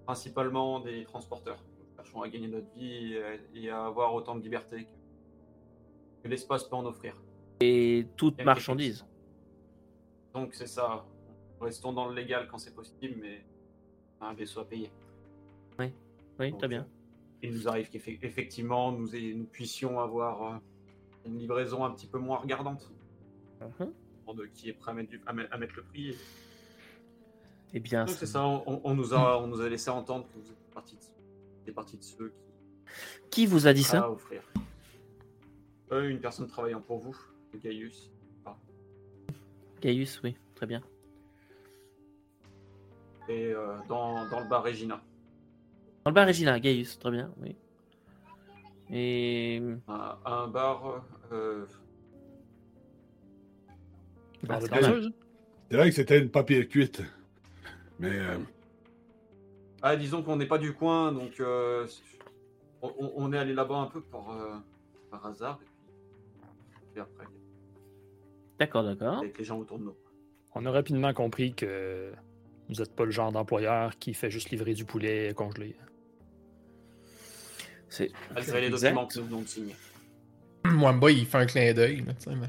principalement des transporteurs. Nous cherchons à gagner notre vie et à, et à avoir autant de liberté que, que l'espace peut en offrir. Et toute marchandise. Donc c'est ça. Restons dans le légal quand c'est possible, mais un vaisseau à payer. Oui, Donc, très bien. Il nous arrive qu'effectivement nous, nous puissions avoir euh, une livraison un petit peu moins regardante, Mhm. qui est prêt à mettre, du- à mettre- à mettre le prix. Eh bien, c'est ça, on, on nous a, on nous a laissé entendre que vous êtes partie de, des parties de ceux qui qui vous a dit ça à offrir. Euh, une personne travaillant pour vous, Gaius. Gaius, oui, très bien. Et euh, dans, dans le bar Regina. Dans le bar Regina, Gaius, très bien, oui. Et. Un, un bar. euh, Dans Ah, c'est vrai que c'était une papier cuite. Mais euh, Ah, disons qu'on n'est pas du coin, donc euh, on, est allé là-bas un peu par, euh, par hasard. Et puis, et après, D'accord, d'accord. avec les gens autour de nous. On a rapidement compris que vous n'êtes pas le genre d'employeur qui fait juste livrer du poulet congelé. C'est Malgré les documents que nous venons de signer. Mwamba, il fait un clin d'œil, là, tu sais, mais.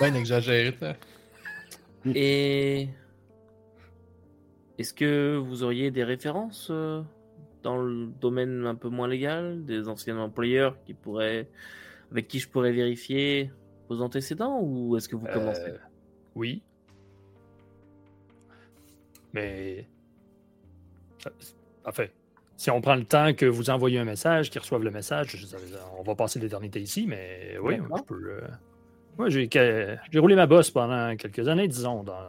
Ben (laughs) exagéré, ça. Et. Est-ce que vous auriez des références euh, dans le domaine un peu moins légal, des anciens employeurs qui pourraient, avec qui je pourrais vérifier vos antécédents, ou est-ce que vous commencez? Euh, oui. Mais. Enfin, si on prend le temps que vous envoyez un message, qu'ils reçoivent le message, je- on va passer l'éternité ici, mais oui, je peux. euh, j'ai roulé ma bosse pendant quelques années, disons, dans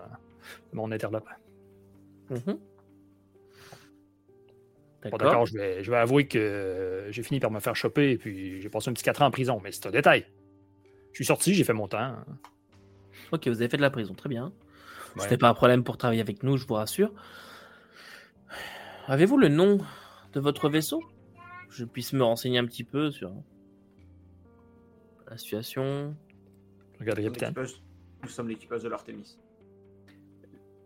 mon interlope. Mhm. Pas D'accord. je vais, je vais avouer que j'ai fini par me faire choper et puis j'ai passé un petit 4 ans en prison, mais c'est un détail. Je suis sorti, j'ai fait mon temps. Ok, vous avez fait de la prison, très bien. Ouais. C'était pas un problème pour travailler avec nous, je vous rassure. Avez-vous le nom de votre vaisseau Je puisse me renseigner un petit peu sur la situation. Regarde le Nous sommes capitaine. l'équipage- Nous sommes l'équipage de l'Artemis.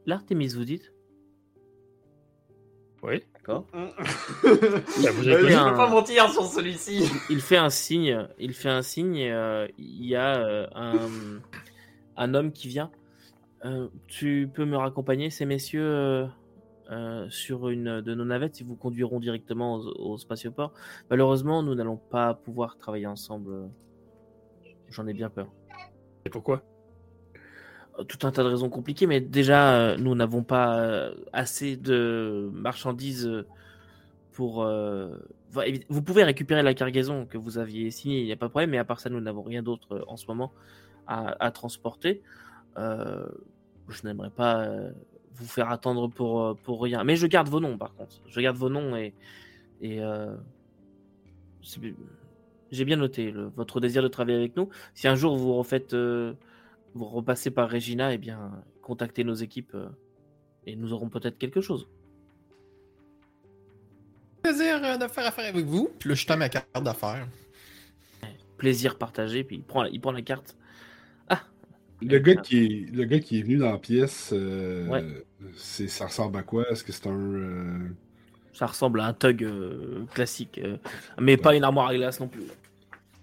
L'Artemis, vous dites? Oui. D'accord. (laughs) vous Euh, avez je un- peux pas mentir sur celui-ci. Il fait un signe. Il fait un signe. et, euh, il y a euh, un, un homme qui vient. Euh, tu peux me raccompagner, ces messieurs, euh, sur une de nos navettes. Ils vous conduiront directement au, au spatioport. Malheureusement, nous n'allons pas pouvoir travailler ensemble. J'en ai bien peur. Et pourquoi? Euh, Tout un tas de raisons compliquées, mais déjà, euh, nous n'avons pas assez de marchandises pour. euh, Vous pouvez récupérer la cargaison que vous aviez signée, il n'y a pas de problème, mais à part ça, nous n'avons rien d'autre en ce moment à, à transporter. Euh, je n'aimerais pas vous faire attendre pour, euh, pour rien. Mais je garde vos noms, par contre. Je garde vos noms et. et euh, j'ai bien noté le- votre désir de travailler avec nous. Si un jour vous refaites. euh, vous repassez par Regina, eh bien, contactez nos équipes et nous aurons peut-être quelque chose. Plaisir de faire affaire avec vous. Puis là, je tends ma carte d'affaires. Plaisir partagé, puis il prend, il prend la carte. Le gars, qui est, le gars qui est venu dans la pièce, euh, Ouais. c'est, ça ressemble à quoi? Est-ce que c'est un. euh, Ça ressemble à un tug euh, classique, euh, mais pas une armoire à glace non plus.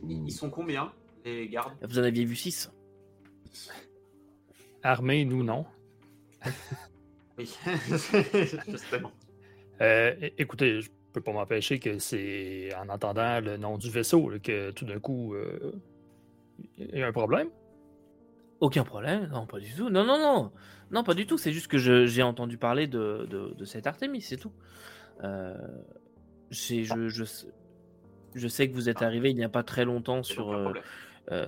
Ils sont combien, les gardes? Vous en aviez vu 6 Armé, nous, non. (laughs) Oui, (laughs) justement. Euh, écoutez, je peux pas m'empêcher que c'est en entendant le nom du vaisseau là, que tout d'un coup, euh, il y a un problème. Aucun problème, non, pas du tout. Non, non, non, non, pas du tout. C'est juste que je- j'ai entendu parler de, de, de cette Artemis, c'est tout. Euh, je, je, sais- je sais que vous êtes arrivé il n'y a pas très longtemps sur, euh, euh,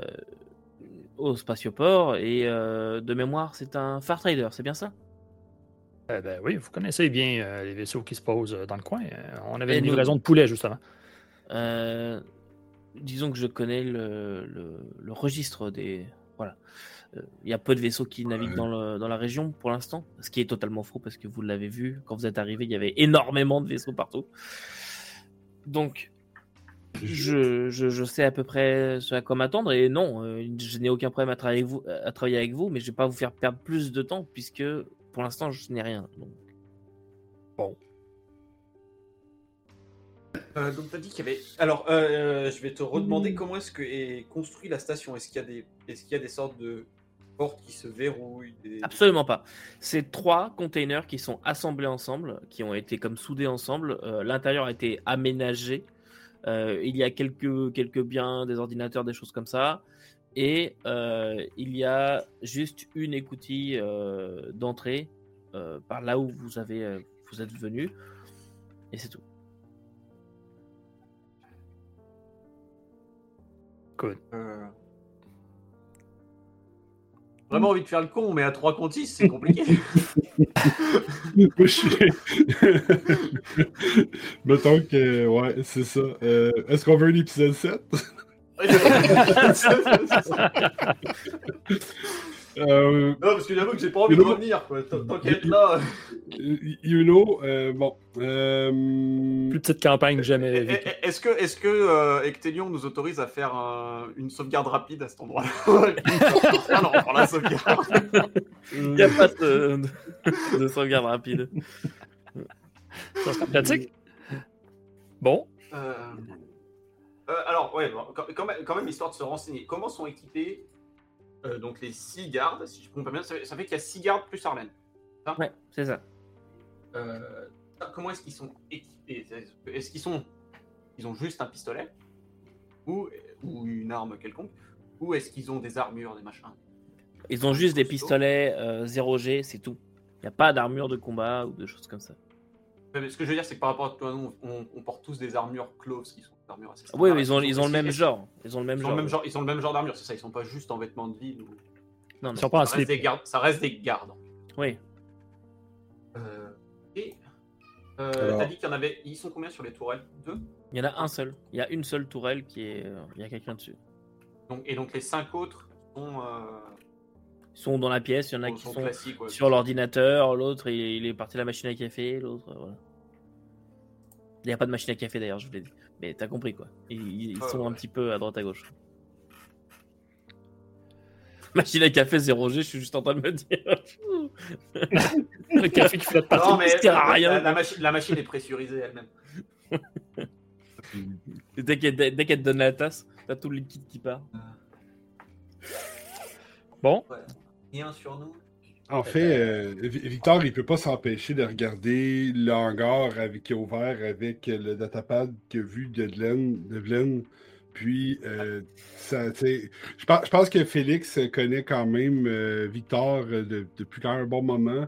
au spatioport et de mémoire, c'est un Far Trader, c'est bien ça? Eh ben oui, vous connaissez bien les vaisseaux qui se posent dans le coin. On avait Et une nous- livraison de poulet, justement. Disons que je connais le, le, le registre des. Voilà. Il y a peu de vaisseaux qui naviguent dans, le- dans la région pour l'instant, ce qui est totalement faux parce que vous l'avez vu, quand vous êtes arrivé, il y avait énormément de vaisseaux partout. Donc, je, je, je sais à peu près ce à quoi m'attendre et non, euh, je n'ai aucun problème à travailler, avec vous, à travailler avec vous, mais je ne vais pas vous faire perdre plus de temps puisque pour l'instant, je n'ai rien. Donc, Euh, donc t'as dit qu'il y avait. Alors, euh, je vais te redemander comment est-ce que est construite la station. Est-ce qu'il y a des, est-ce qu'il y a des sortes de portes qui se verrouillent des... Absolument pas. C'est trois containers qui sont assemblés ensemble, qui ont été comme soudés ensemble. Euh, L'intérieur a été aménagé. Euh, il y a quelques, quelques biens, des ordinateurs, des choses comme ça. Et euh, il y a juste une écoutille euh, d'entrée euh, par là où vous, avez, euh, vous êtes venu. Et c'est tout. Euh, Vraiment envie de faire le con, mais à 3 contre 6, c'est compliqué. Mettons que, ouais, c'est ça. Euh, Est-ce qu'on veut un épisode 7? (laughs) (laughs) Euh, Non, parce que j'avoue que j'ai pas envie de revenir, quoi. Qu'être là. you know, euh, bon. euh, Plus petite campagne que jamais Eh, vécue. eh, Est-ce que, est-ce que euh, Ectelion nous autorise à faire un- une sauvegarde rapide à cet endroit-là? Alors, (laughs) on prend la sauvegarde. Il n'y a pas de, de, de sauvegarde rapide. Ça serait pratique. Bon, Euh, euh, alors, ouais, bon, quand, quand même, quand même, histoire de se renseigner. Comment sont équipés euh, donc les 6 gardes Si je comprends bien, ça, fait- ça fait qu'il y a 6 gardes plus Arlène. Ouais, c'est ça. Euh, comment est-ce qu'ils sont équipés? Est-ce qu'ils sont, ils ont juste un pistolet? Ou, ou une arme quelconque? Ou est-ce qu'ils ont des armures, des machins? Ils ont juste des pistolets euh, 0G, c'est tout. Il n'y a pas d'armure de combat ou de choses comme ça. Mais Ce que je veux dire, c'est que par rapport à toi, nous, on, on porte tous des armures close qui sont des armures assez Oui, oui, ils ont, ils ont le même genre. Ils ont le même genre. le même genre, ils ont le même genre d'armure, c'est ça. Ils sont pas juste en vêtements de ville. Ou... Non, ils non. sont pas Ça reste des gardes. Ça reste des gardes. Oui. Euh, et Euh, T'as dit qu'il y en avait. Ils sont combien sur les tourelles? Deux? Il y en a un seul. Il y a une seule tourelle qui est. euh, Il y a quelqu'un dessus. donc, Et donc les cinq autres sont, euh, sont dans la pièce. Il y en a qui sont sont classiques. ouais. sur l'ordinateur. L'autre, il, il est parti à la machine à café. L'autre, euh, voilà. Il n'y a pas de machine à café d'ailleurs, je vous l'ai dit. Mais t'as compris quoi. Ils, ils Ouais, sont un petit peu à droite à gauche. (laughs) Machine à café 0G, je suis juste en train de me dire. Le café qui flotte partout. Non, mais ça sert à la, rien. la- la machine, la machine est pressurisée elle-même. Dès qu'elle dès qu'elle te donne la tasse, t'as tout le liquide qui part. Bon, Sur nous. En fait, euh, Vi- Victor, il peut pas s'empêcher de regarder le hangar avec, qui est ouvert avec le datapad qu'il a vu de Glenn. De Glenn. Puis, euh, ça, je, pense, je pense que Félix connaît quand même euh, Victor euh, de- depuis quand même un bon moment.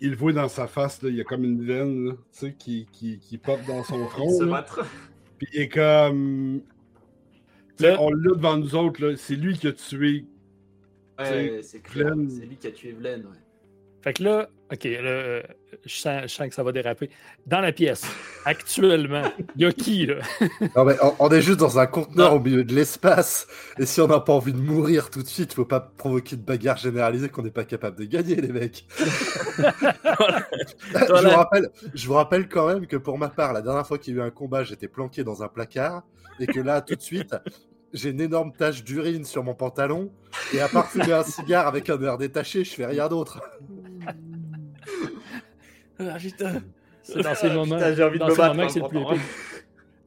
Il le voit dans sa face, là, il y a comme une veine là, tu sais, qui, qui, qui pop dans son (laughs) front. Puis il est comme. Là- on l'a devant nous autres, là. c'est lui qui a tué. Ouais, c'est clair. Vlen. C'est lui qui a tué Vlen. Ouais. fait que là, OK, là, euh, je, sens, je sens que ça va déraper. Dans la pièce, (laughs) actuellement, il y a qui, là? Non, mais on, on est juste dans un conteneur Non. au milieu de l'espace. Et si on n'a pas envie de mourir tout de suite, faut pas provoquer de bagarre généralisée qu'on n'est pas capable de gagner, les mecs. (laughs) (laughs) je, vous rappelle, je vous rappelle quand même que pour ma part, la dernière fois qu'il y a eu un combat, j'étais planqué dans un placard. Et que là, tout de suite, j'ai une énorme tache d'urine sur mon pantalon. Et à part fumer un cigare avec un air détaché, je fais rien d'autre. (laughs) Ah, putain. C'est dans ces moments, Putain, j'ai envie de dans me ces battre, moments que c'est le en plus même temps. épique.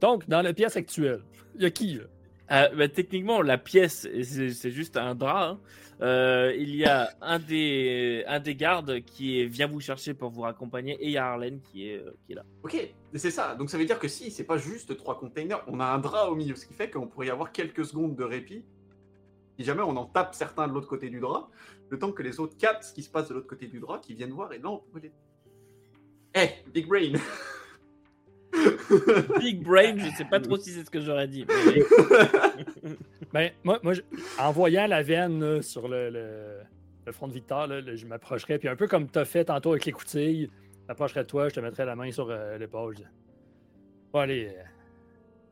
Donc, dans la pièce actuelle, il y a qui, là? Ah, bah, techniquement, la pièce, c'est juste un drap. hein. Euh, il y a un des, un des gardes qui vient vous chercher pour vous raccompagner et il y a Arlène qui est, euh, qui est là. Ok, c'est ça. Donc ça veut dire que si c'est pas juste trois containers, on a un drap au milieu, ce qui fait qu'on pourrait y avoir quelques secondes de répit. Si jamais on en tape certains de l'autre côté du drap, le temps que les autres captent ce qui se passe de l'autre côté du drap, qu'ils viennent voir et là on pourrait les. Eh, Big Brain (laughs) (laughs) Big Brain, je sais pas trop si c'est ce que j'aurais dit. mais- (laughs) Ben, moi, moi je- en voyant la veine là, sur le, le- le front de Victor, là, là, je m'approcherais, puis un peu comme tu as fait tantôt avec les coutilles, je m'approcherais de toi, je te mettrais la main sur euh, l'épaule. je Bon, allez, euh,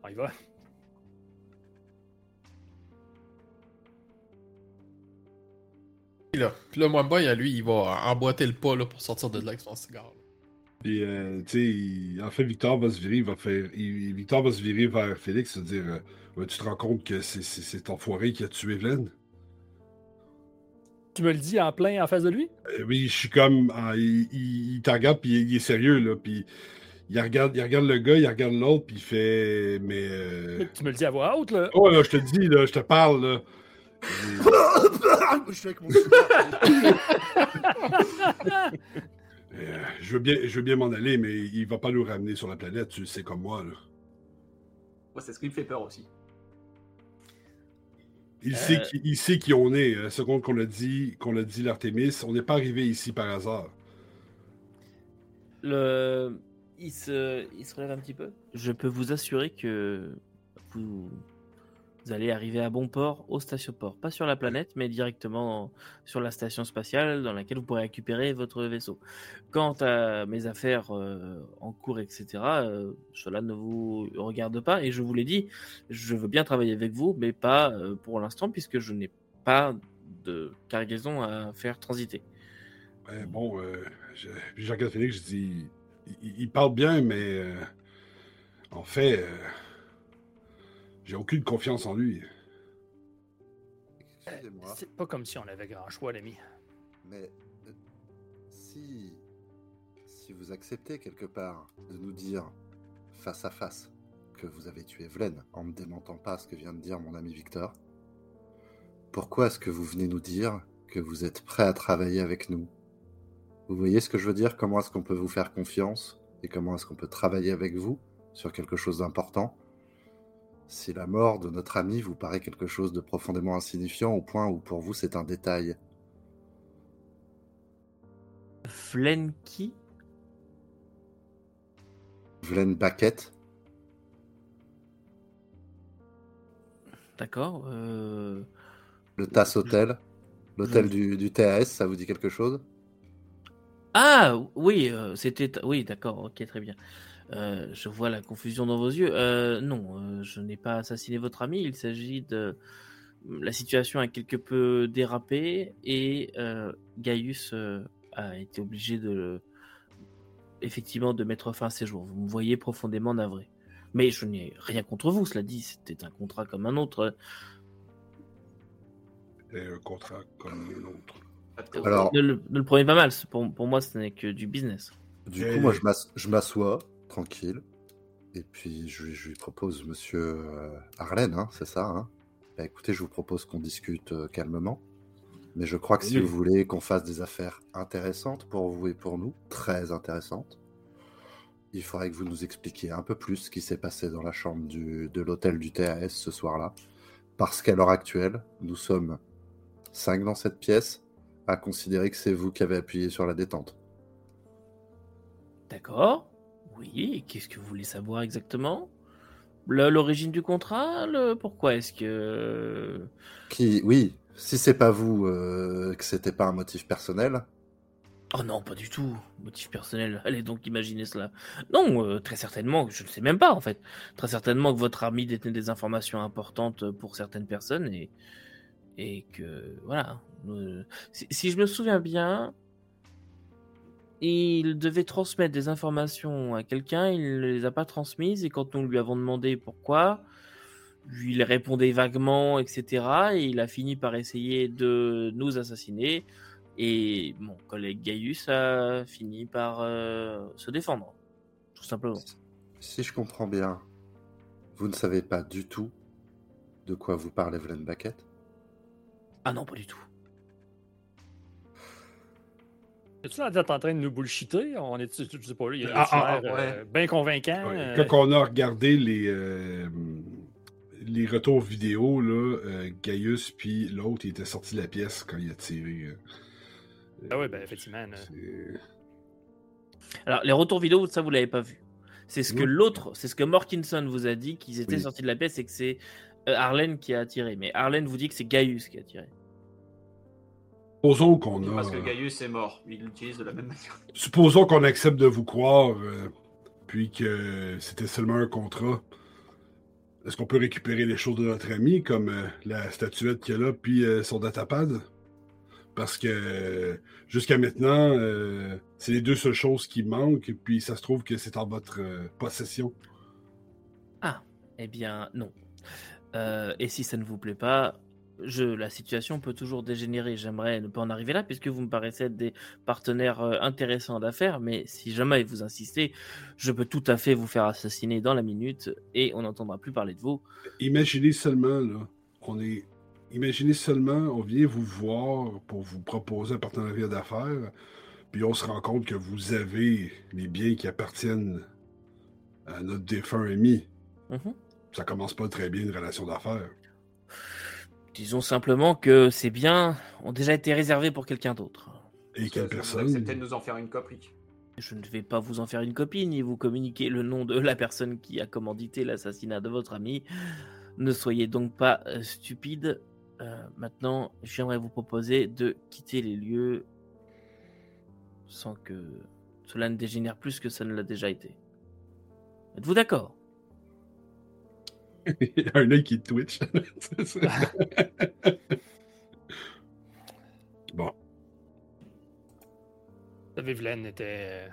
on y va. Là. Puis là, à lui, il va emboîter le pas là, pour sortir de là avec son cigare. Puis, euh, tu sais, il- en fait, Victor va se virer, il va faire. il- Victor va se virer vers Félix, se dire euh, Ouais, Tu te rends compte que c'est- ton foiré qui a tué Glenn Tu me le dis en plein en face de lui? Euh, Oui, je suis comme. ah, il, il, il te regarde, puis il, il est sérieux, là. Puis il regarde, il regarde le gars, il regarde l'autre, puis il fait. Mais. euh, Tu me le dis à voix haute, là. Oh, là, je te dis, là, je te parle, là. (coughs) je suis avec mon. (laughs) Euh, je veux bien, je veux bien m'en aller, mais il va pas nous ramener sur la planète, tu le sais comme moi, là. Moi, c'est ce qui me fait peur aussi. Il Euh. sait qui, il sait qui on est. La seconde qu'on l'a dit, qu'on l'a dit l'Artémis, on n'est pas arrivé ici par hasard. Le... Il, se... il se relève un petit peu. Je peux vous assurer que vous... vous allez arriver à bon port au statioport. Pas sur la planète, mais directement sur la station spatiale dans laquelle vous pourrez récupérer votre vaisseau. Quant à mes affaires euh, en cours, etc., euh, cela ne vous regarde pas. Et je vous l'ai dit, je veux bien travailler avec vous, mais pas euh, pour l'instant, puisque je n'ai pas de cargaison à faire transiter. Bon, je, je regarde Félix, je dis, il, il parle bien, mais en fait, j'ai aucune confiance en lui. Excusez-moi, C'est pas comme si on avait grand choix, l'ami. mais euh, si, si vous acceptez quelque part de nous dire face à face que vous avez tué Vlen en ne démentant pas ce que vient de dire mon ami Victor, pourquoi est-ce que vous venez nous dire que vous êtes prêt à travailler avec nous? Vous voyez ce que je veux dire? Comment est-ce qu'on peut vous faire confiance et comment est-ce qu'on peut travailler avec vous sur quelque chose d'important? Si la mort de notre ami vous paraît quelque chose de profondément insignifiant au point où pour vous c'est un détail. Flenky Vlen Baquette, D'accord. euh, le TAS Hotel, l'hôtel du TAS, ça vous dit quelque chose? Ah oui, euh, c'était. Oui, d'accord, ok, très bien. Euh, je vois la confusion dans vos yeux. Euh, non, euh, je n'ai pas assassiné votre ami. Il s'agit de. La situation a quelque peu dérapé et euh, Gaius euh, a été obligé de. Effectivement, de mettre fin à ses jours. Vous me voyez profondément navré. Mais je n'ai rien contre vous, cela dit, c'était un contrat comme un autre. Et un contrat comme l'autre. Alors- ne, le, ne le prenez pas mal, pour, pour moi ce n'est que du business. Du coup, moi, je m'assois, tranquille. Et puis, je, lui- je lui propose, monsieur euh, Arlen, hein, c'est ça hein Bah, Écoutez, je vous propose qu'on discute euh, calmement. Mais je crois que si Oui. vous voulez qu'on fasse des affaires intéressantes pour vous et pour nous, très intéressantes, il faudrait que vous nous expliquiez un peu plus ce qui s'est passé dans la chambre du- de l'hôtel du TAS ce soir-là. Parce qu'à l'heure actuelle, nous sommes cinq dans cette pièce à considérer que c'est vous qui avez appuyé sur la détente. D'accord. Oui, qu'est-ce que vous voulez savoir exactement? L'origine du contrat le... Pourquoi est-ce que... Qui, oui, si c'est pas vous, euh, que c'était pas un motif personnel, Oh non, pas du tout. Motif personnel. (laughs) Allez donc imaginer cela. Non, euh, très certainement, je ne sais même pas en fait. Très certainement que votre ami détenait des informations importantes pour certaines personnes et, et que... Voilà. Euh, si, si je me souviens bien, il devait transmettre des informations à quelqu'un, il ne les a pas transmises et quand nous lui avons demandé pourquoi, il répondait vaguement, etc. Et il a fini par essayer de nous assassiner. Et mon collègue Gaius a fini par euh, se défendre, tout simplement. si je comprends bien, vous ne savez pas du tout de quoi vous parle Evelyn Baquette Ah non, pas du tout. Es-tu en train de nous bullshiter? On est, je sais pas, a Ah, ah, ah, euh, bien convaincant. Ouais, euh, Quand on a regardé les, euh, les retours vidéo, là, euh, Gaius puis l'autre, il était sorti de la pièce quand il a tiré. euh, Ah ouais, ben, effectivement, là. Alors, les retours vidéo, ça, vous l'avez pas vu. C'est ce que l'autre, c'est ce que Morkinson vous a dit, qu'ils étaient Oui. sortis de la pièce et que c'est Arlen qui a tiré. Mais Arlen vous dit que c'est Gaius qui a tiré. Supposons qu'on a. Parce que Gaius est mort. Il l'utilise de la même manière. (laughs) Supposons qu'on accepte de vous croire, euh, puis que c'était seulement un contrat. Est-ce qu'on peut récupérer les choses de notre ami, comme euh, la statuette qu'il a là, puis euh, son datapad? Parce que jusqu'à maintenant, euh, c'est les deux seules choses qui manquent, et puis ça se trouve que c'est en votre euh, possession. Eh bien, non. Euh, et si ça ne vous plaît pas, je, la situation peut toujours dégénérer. J'aimerais ne pas en arriver là, puisque vous me paraissez être des partenaires euh, intéressants d'affaires. Mais si jamais vous insistez, je peux tout à fait vous faire assassiner dans la minute et on n'entendra plus parler de vous. Imaginez seulement, là, on est. Imaginez seulement, on vient vous voir pour vous proposer un partenariat d'affaires, puis on se rend compte que vous avez les biens qui appartiennent à notre défunt ami. Mhm. Ça commence pas très bien une relation d'affaires. Disons simplement que ces biens ont déjà été réservés pour quelqu'un d'autre. Et quelle Vous personne acceptez de nous en faire une copie. Je ne vais pas vous en faire une copie ni vous communiquer le nom de la personne qui a commandité l'assassinat de votre ami. Ne soyez donc pas euh, stupide. Euh, maintenant, j'aimerais vous proposer de quitter les lieux sans que cela ne dégénère plus que ça ne l'a déjà été. Êtes-vous d'accord? (laughs) un œil qui twitch. (laughs) Bon. Vivlen était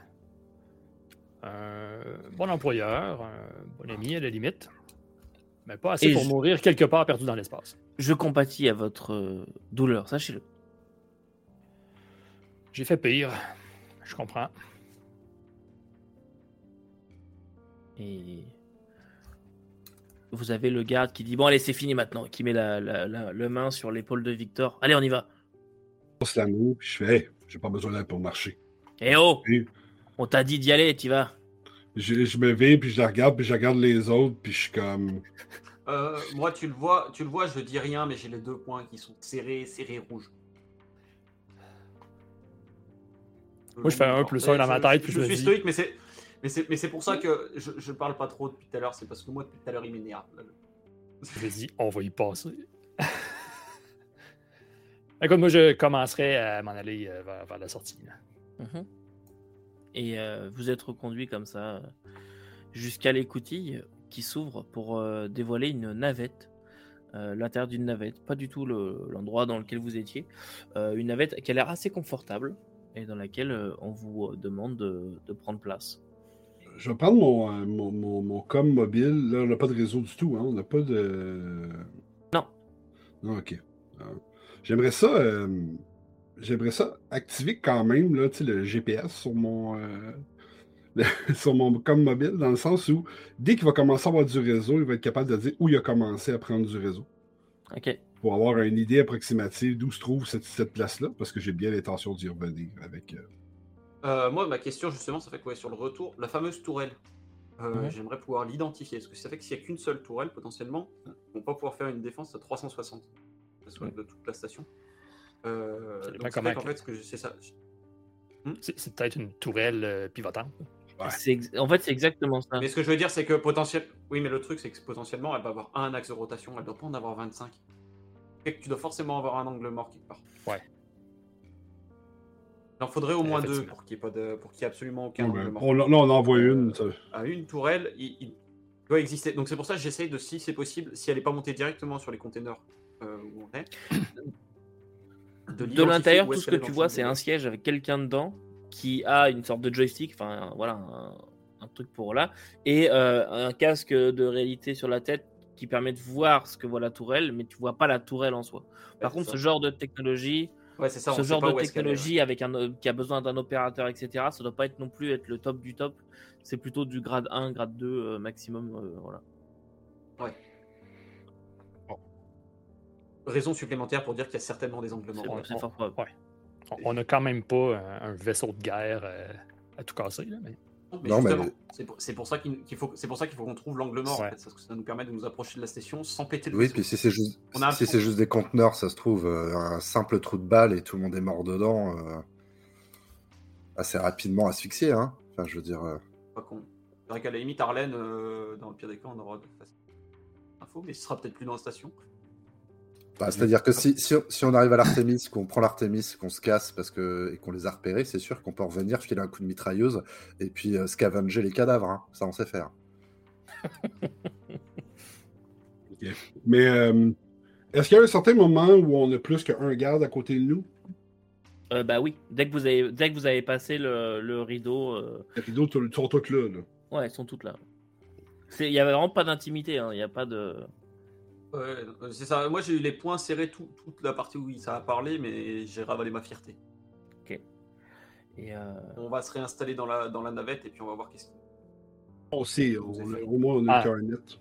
euh, un bon employeur, un bon ami à la limite, mais pas assez Et pour je- mourir quelque part perdu dans l'espace. Je compatis à votre euh, douleur, sachez-le. J'ai fait pire, je comprends. Et vous avez le garde qui dit bon allez c'est fini maintenant, qui met la, la, la- la main sur l'épaule de Victor. Allez on y va. Je la main, je fais Hey, j'ai pas besoin d'aide pour marcher. Eh oh. On t'a dit d'y aller, tu vas. Je, je me vais, puis je la regarde, puis je regarde les autres, puis je suis comme. Euh, moi, tu le vois, tu le vois, je dis rien, mais j'ai les deux points qui sont serrés, serrés rouges. Moi, je fais un plus un dans ma tête, puis je je me suis dis- stoïque, mais c'est, mais c'est, mais c'est pour ça que je, je parle pas trop depuis tout à l'heure. C'est parce que moi, depuis tout à l'heure, il m'énerve. Dis, on va y passer. (laughs) Écoute, moi, je commencerai à m'en aller euh, vers, vers la sortie. là. Mhm. et euh, vous êtes reconduit comme ça euh, jusqu'à l'écoutille qui s'ouvre pour euh, dévoiler une navette. euh, L'intérieur d'une navette, pas du tout le- l'endroit dans lequel vous étiez. Euh, une navette qui a l'air assez confortable et dans laquelle euh, on vous demande de, de prendre place. Je vais prendre mon, euh, mon, mon, mon com mobile. Là, on n'a pas de réseau du tout. Hein? On n'a pas de. Non. Non, ok. Euh, J'aimerais ça. euh, J'aimerais ça activer quand même là, le GPS sur mon. euh, le- (laughs) sur mon com mobile, dans le sens où dès qu'il va commencer à avoir du réseau, il va être capable de dire où il a commencé à prendre du réseau. Ok. Pour avoir une idée approximative d'où se trouve cette, cette place-là, parce que j'ai bien l'intention d'y revenir avec. euh, Euh, moi, ma question, justement, ça fait quoi sur le retour La fameuse tourelle. Euh. J'aimerais pouvoir l'identifier. Parce que ça fait que s'il n'y a qu'une seule tourelle, potentiellement, on va pas pouvoir faire une défense à 360. Que ce soit de toute la station. Euh, donc, ça comment fait ça. C'est c'est peut-être une tourelle euh, pivotante. Ouais. C'est ex- En fait, c'est exactement ça. Mais ce que je veux dire, c'est que potentiellement. Oui, mais le truc, c'est que potentiellement, elle va avoir un axe de rotation. Elle doit pas en avoir 25. Fait que tu dois forcément avoir un angle mort quelque part. Ouais. Il en faudrait au moins deux pour qu'il n'y ait, pas de... pour qu'il y ait absolument aucun ouais, on, là, on en envoie une. ça. à une tourelle, il, il doit exister. Donc c'est pour ça que j'essaye de, si c'est possible, si elle n'est pas montée directement sur les containers euh, où on est, (coughs) De l'identifier l'intérieur, tout ce que tu vois, c'est un de siège avec quelqu'un dedans qui a une sorte de joystick, enfin voilà, un, un truc pour là, et euh, un casque de réalité sur la tête qui permet de voir ce que voit la tourelle, mais tu vois pas la tourelle en soi. Par contre, ça. ce genre de technologie, Ouais, ça. ce genre de ouais. technologie avec un, qui a besoin d'un opérateur, etc., ça doit pas être non plus être le top du top. C'est plutôt du grade 1, grade 2 euh, maximum. euh, voilà. Raison supplémentaire pour dire qu'il y a certainement des angles morts. Ouais, on- fort ouais. N'a quand même pas un, un vaisseau de guerre euh, à tout casser. Là, mais... Mais Non, mais- c'est pour, ça qu'il faut, c'est pour ça qu'il faut qu'on trouve l'angle mort. en Ouais. fait, parce que ça nous permet de nous approcher de la station sans péter le Oui, vaisseau. puis si c'est juste, si c'est juste des conteneurs, ça se trouve, euh, un simple trou de balle et tout le monde est mort dedans, euh, assez rapidement asphyxié, hein. Enfin, je veux dire, euh, Pas con. C'est vrai qu'à la limite, Arlène, euh, dans le pire des cas, on aura de info, mais ce sera peut-être plus dans la station. Bah, c'est-à-dire que si, si, on- si on arrive à l'Artemis, qu'on prend l'Artemis, qu'on se casse parce que, et qu'on les a repérés, c'est sûr qu'on peut revenir, filer un coup de mitrailleuse et puis euh, scavenger les cadavres, hein. Ça, on sait faire. (laughs) Mais euh, est-ce qu'il y a un certain moment où on a plus qu'un garde à côté de nous? Euh, bah oui, dès que vous avez, dès que vous avez passé le, le rideau, euh, Les rideaux sont tous là. là. ouais, elles sont toutes là. Il y avait vraiment pas d'intimité, hein, il n'y a pas de. Ouais, c'est ça. Moi, j'ai eu les points serrés tout- toute la partie où ça a parlé, mais j'ai ravalé ma fierté. Et, euh, On va se réinstaller dans la, dans la navette et puis on va voir qu'est-ce qu'il On sait, on- au moins on a Ah. net.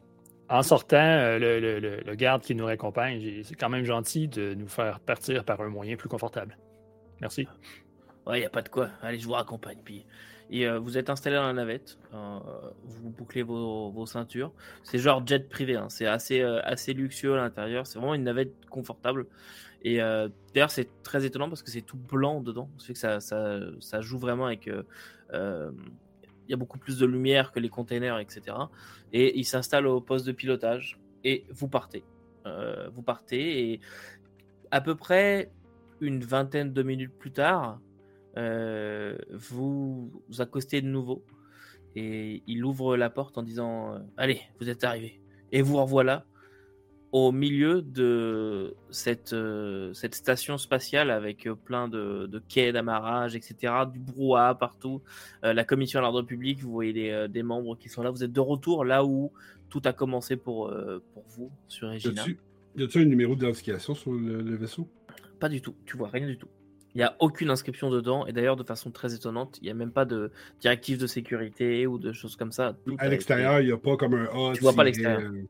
En sortant, euh, le, le- le- le garde qui nous raccompagne, j'ai- c'est quand même gentil de nous faire partir par un moyen plus confortable. Merci. Ouais, il a pas de quoi. Allez, je vous raccompagne. Puis, et euh, vous êtes installé dans la navette. euh, vous bouclez vos, vos ceintures. C'est genre jet privé. hein, C'est assez, euh, assez luxueux à l'intérieur. C'est vraiment une navette confortable. Et d'ailleurs, c'est très étonnant parce que c'est tout blanc dedans. Que ça, ça, ça joue vraiment avec. il y a beaucoup plus de lumière que les containers, etc. Et il s'installe au poste de pilotage. Et vous partez. Vous partez et à peu près une vingtaine de minutes plus tard, vous, vous accostez de nouveau et il ouvre la porte en disant euh, Allez, vous êtes arrivés. Et vous revoilà au milieu de cette, euh, cette station spatiale avec euh, plein de, de quais d'amarrage, etc., du brouhaha partout. Euh, la commission à l'ordre public, vous voyez des, euh, des membres qui sont là. Vous êtes de retour là où tout a commencé pour, euh, pour vous sur Regina. y a-tu un numéro d'identification sur le, le vaisseau? Pas du tout, tu vois rien du tout. Il n'y a aucune inscription dedans, et d'ailleurs de façon très étonnante, il n'y a même pas de directive de sécurité ou de choses comme ça. Tout a À l'extérieur, il n'y a pas comme un A. Tu vois pas l'extérieur. euh,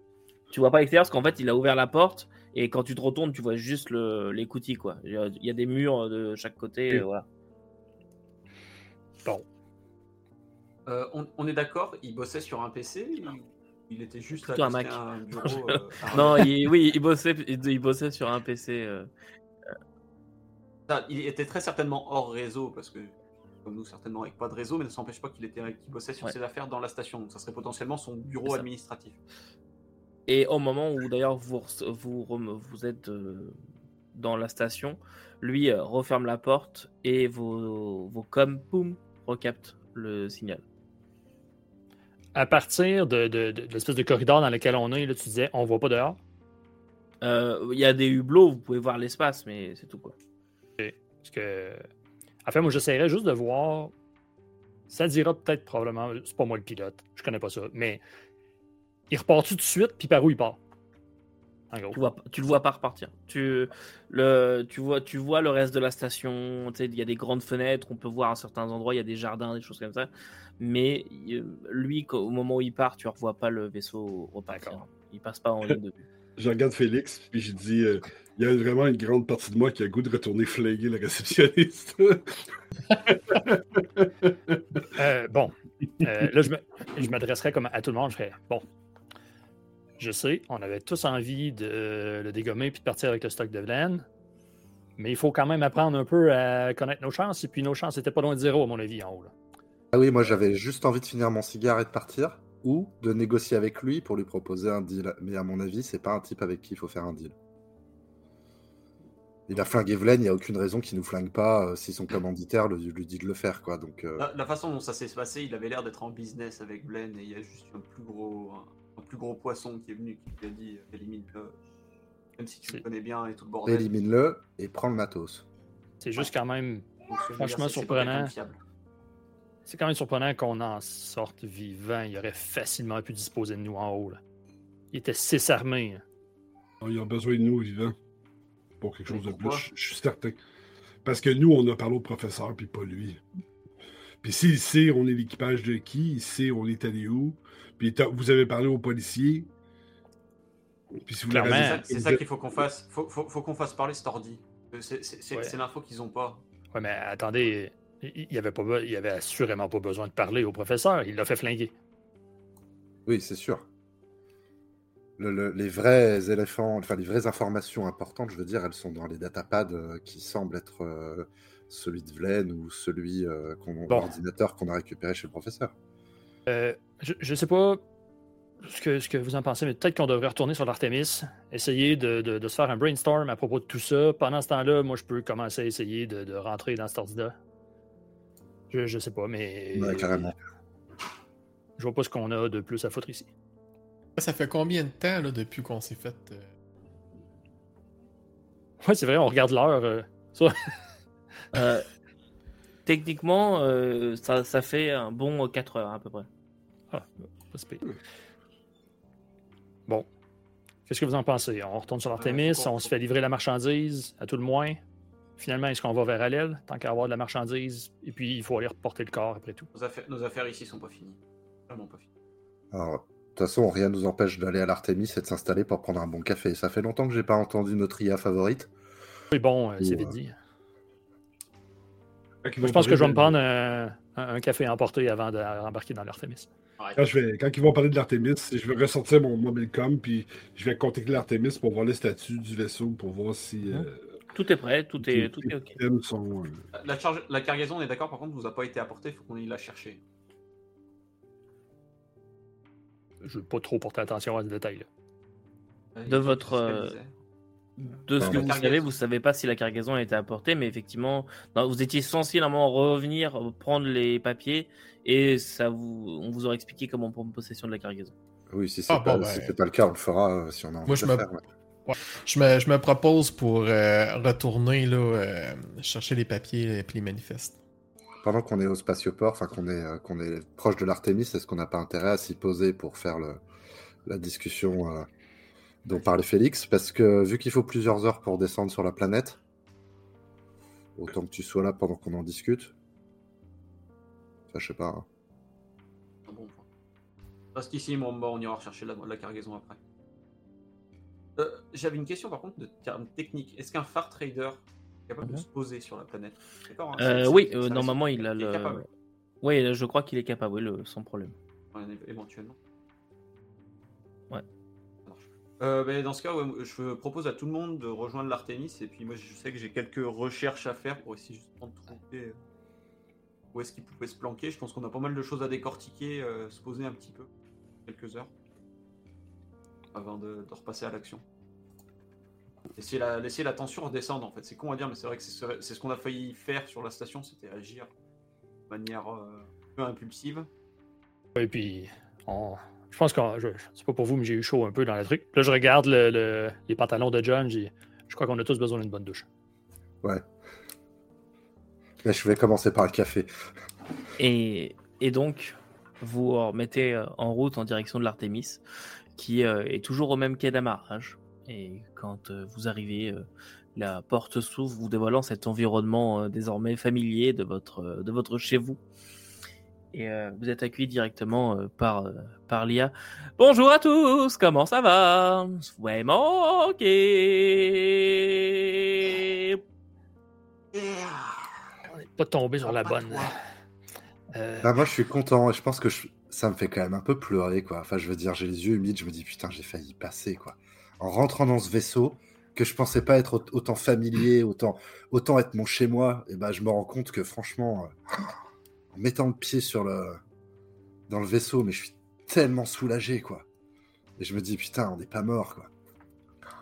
Tu vois pas l'extérieur parce qu'en fait il a ouvert la porte, et quand tu te retournes, tu vois juste le, l'écoutille quoi. Il y, a, il y a des murs de chaque côté, Oui. euh, voilà. Euh, on, on est d'accord, il bossait sur un PC il, il était juste là Plutôt un Mac. un (laughs) bureau. euh, Non, il- oui, il bossait, il, il bossait sur un PC. euh. Il était très certainement hors réseau parce que, comme nous, certainement avec pas de réseau, mais ne s'empêche pas qu'il était qu'il bossait sur Ouais. ses affaires dans la station. Donc, ça serait potentiellement son bureau administratif. Et au moment où d'ailleurs vous, vous, êtes euh, dans la station, lui euh, referme la porte et vos, vos coms, poum, recaptent le signal. À partir de, de, de- de l'espèce de corridor dans lequel on est, là, tu disais, on voit pas dehors? Euh, Il y a des hublots, vous pouvez voir l'espace, mais c'est tout quoi. Parce que. En fait, moi, j'essaierais juste de voir. Ça dira peut-être probablement. C'est pas moi le pilote. Je connais pas ça. Mais. Il repart tout de suite, puis par où il part? En gros. Tu, vois, tu le vois pas repartir. Tu, le, tu, vois, tu vois le reste de la station. tu sais, Il y a des grandes fenêtres, on peut voir à certains endroits, il y a des jardins, des choses comme ça. Mais lui, au moment où il part, tu ne revois pas le vaisseau repartir. Il passe pas en ligne de vue. (laughs) Je regarde Félix, puis je dis euh, il y a vraiment une grande partie de moi qui a le goût de retourner flinguer le réceptionniste. (laughs) Euh, bon. Euh, là, je me- je m'adresserais comme à tout le monde. Je ferais Bon. Je sais, on avait tous envie de le dégommer puis de partir avec le stock de laine. Mais il faut quand même apprendre un peu à connaître nos chances. Et puis nos chances n'étaient pas loin de zéro, à mon avis, en haut. là. Ah oui, moi j'avais juste envie de finir mon cigare et de partir, ou de négocier avec lui pour lui proposer un deal. Mais à mon avis, c'est pas un type avec qui il faut faire un deal. Il a flingué Vlen, il n'y a aucune raison qu'il nous flingue pas euh, si son commanditaire le- lui dit de le faire, quoi. Donc, euh, La, la façon dont ça s'est passé, il avait l'air d'être en business avec Glenn et il y a juste un plus gros, un, un plus gros poisson qui est venu qui lui a dit euh, élimine-le. Même si tu le C'est- connais bien et tout le bordel. élimine-le et prends le matos. C'est juste quand même. Donc, ce franchement surprenant. C'est quand même surprenant qu'on en sorte vivant. Il aurait facilement pu disposer de nous en haut. Là. Il était six armés. hein. Il a besoin de nous vivants pour quelque chose de plus, je je suis certain. Parce que nous, on a parlé au professeur, puis pas lui. Puis s'il sait on est l'équipage de qui, il sait on est allé où, puis vous avez parlé aux policiers. Puis si vous C'est ça, c'est ça qu'il faut qu'on fasse. Faut, faut, faut qu'on fasse parler cet ordi. Euh, C'est c'est- c'est- Ouais. c'est l'info qu'ils ont pas. Ouais, mais attendez, il il avait, pas, il avait assurément pas besoin de parler au professeur. Il l'a fait flinguer. Oui, c'est sûr. Le- le- les vrais éléphants, enfin les vraies informations importantes, je veux dire, elles sont dans les datapads euh, qui semblent être euh, celui de Vlen ou celui euh, qu'on Bon. l'ordinateur qu'on a récupéré chez le professeur. Euh, je, je sais pas ce que, ce que vous en pensez, mais peut-être qu'on devrait retourner sur l'Artemis, essayer de, de- de se faire un brainstorm à propos de tout ça. Pendant ce temps-là, moi, je peux commencer à essayer de, de rentrer dans cet ordi-là. Je, je sais pas, mais Ouais, carrément. je vois pas ce qu'on a de plus à foutre ici. Ça fait combien de temps là, depuis qu'on s'est fait. euh, Ouais, c'est vrai, on regarde l'heure. euh. (laughs) Euh, techniquement, euh, ça, ça fait un bon 4 heures à peu près. Ah, pas. Bon. Qu'est-ce que vous en pensez? On retourne sur l'Artemis, Euh, on se fait livrer la marchandise, à tout le moins. Finalement, est-ce qu'on va vers Alel, tant qu'à avoir de la marchandise? Et puis, il faut aller reporter le corps après tout. Nos affaires, nos affaires ici sont pas finies. Vraiment pas finies. Alors, toute façon, rien ne nous empêche d'aller à l'Artemis et de s'installer pour prendre un bon café. Ça fait longtemps que j'ai pas entendu notre IA favorite. Oui, bon, euh, c'est vite dit. Je pense que je vais me prendre de- un, un- café emporté avant de rembarquer dans l'Artemis. Quand, je vais, quand ils vont parler de l'Artemis, je vais ressortir mon mobilecom, puis je vais contacter l'Artemis pour voir le statut du vaisseau, pour voir si euh, Tout est prêt, tout est, tout les est ok. sont. euh, La, charge, la cargaison, on est d'accord, par contre, vous a pas été apportée, il faut qu'on aille la chercher. Je ne veux pas trop porter attention à ce détail-là. Euh, De votre, euh. De ce que vous savez, vous savez pas si la cargaison a été apportée, mais effectivement, non, vous étiez censé normalement revenir prendre les papiers et ça vous, on vous aurait expliqué comment prendre possession de la cargaison. Oui, si c'est Ah, pas, bon, si ben. c'est pas le cas, on le fera euh, si on a envie Moi, de je le me- faire. ouais. Je me, je me propose pour euh, retourner là, euh, chercher les papiers et puis les manifestes. Pendant qu'on est au spatioport, enfin qu'on est, euh, est proche de l'Artemis, est-ce qu'on n'a pas intérêt à s'y poser pour faire le, la discussion euh, dont parlait Félix? Parce que vu qu'il faut plusieurs heures pour descendre sur la planète, autant que tu sois là pendant qu'on en discute. Enfin, je sais pas. hein. Un bon on ira rechercher la, cargaison après. Euh, J'avais une question par contre de termes techniques. Est-ce qu'un Far Trader capable de se poser sur la planète D'accord hein, Euh, oui, euh, normalement, il a il le. capable. Oui, je crois qu'il est capable, oui, le- sans problème. Ouais, éventuellement. Ouais. Ça marche. Euh, ben, dans ce cas, ouais, je propose à tout le monde de rejoindre l'Artemis. Et puis moi, je sais que j'ai quelques recherches à faire pour essayer justement de trouver euh, où est-ce qu'il pouvait se planquer. Je pense qu'on a pas mal de choses à décortiquer, euh, se poser un petit peu, quelques heures, avant de, de repasser à l'action. Laisser la, laisser la tension redescendre, en fait. C'est con à dire, mais c'est vrai que c'est ce qu'on a failli faire sur la station, c'était agir de manière euh, peu impulsive. Et puis, on- je pense que c'est pas pour vous, mais j'ai eu chaud un peu dans le truc. Là, je regarde le- le- les pantalons de John. Je crois qu'on a tous besoin d'une bonne douche. Mais je vais commencer par le café. Et, et donc, vous remettez euh, en route en direction de l'Artémis, qui euh, est toujours au même quai d'amarrage. Et quand euh, vous arrivez, euh, la porte s'ouvre, vous dévoilant cet environnement euh, désormais familier de votre, euh, de votre chez vous. Et euh, vous êtes accueilli directement euh, par, euh, par l'IA. Bonjour à tous, comment ça va? Ouais, manqué On n'est pas tombé sur la bonne. Euh, Bah, moi, je suis content et je pense que je- ça me fait quand même un peu pleurer, quoi. Enfin, je veux dire, j'ai les yeux humides, je me dis, putain, j'ai failli passer, quoi. En rentrant dans ce vaisseau, que je pensais pas être au- autant familier, autant, autant être mon chez-moi, et ben, je me rends compte que franchement, euh, en mettant le pied sur le, dans le vaisseau, mais je suis tellement soulagé, quoi. Et je me dis, putain, on n'est pas mort, quoi.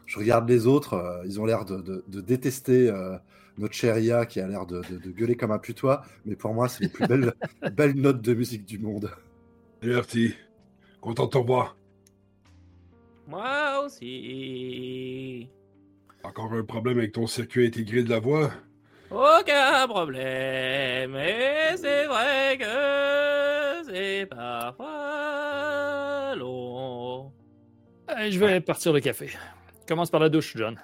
Je regarde les autres, euh, ils ont l'air de, de- détester euh, notre cher IA qui a l'air de, de- gueuler comme un putois, mais pour moi, c'est les plus belles, (laughs) belles notes de musique du monde. Liberty, content te revoir. Moi aussi. Encore un problème avec ton circuit intégré de la voix? Aucun problème, mais c'est vrai que c'est parfois long. euh, je vais partir le café. Commence par la douche, John.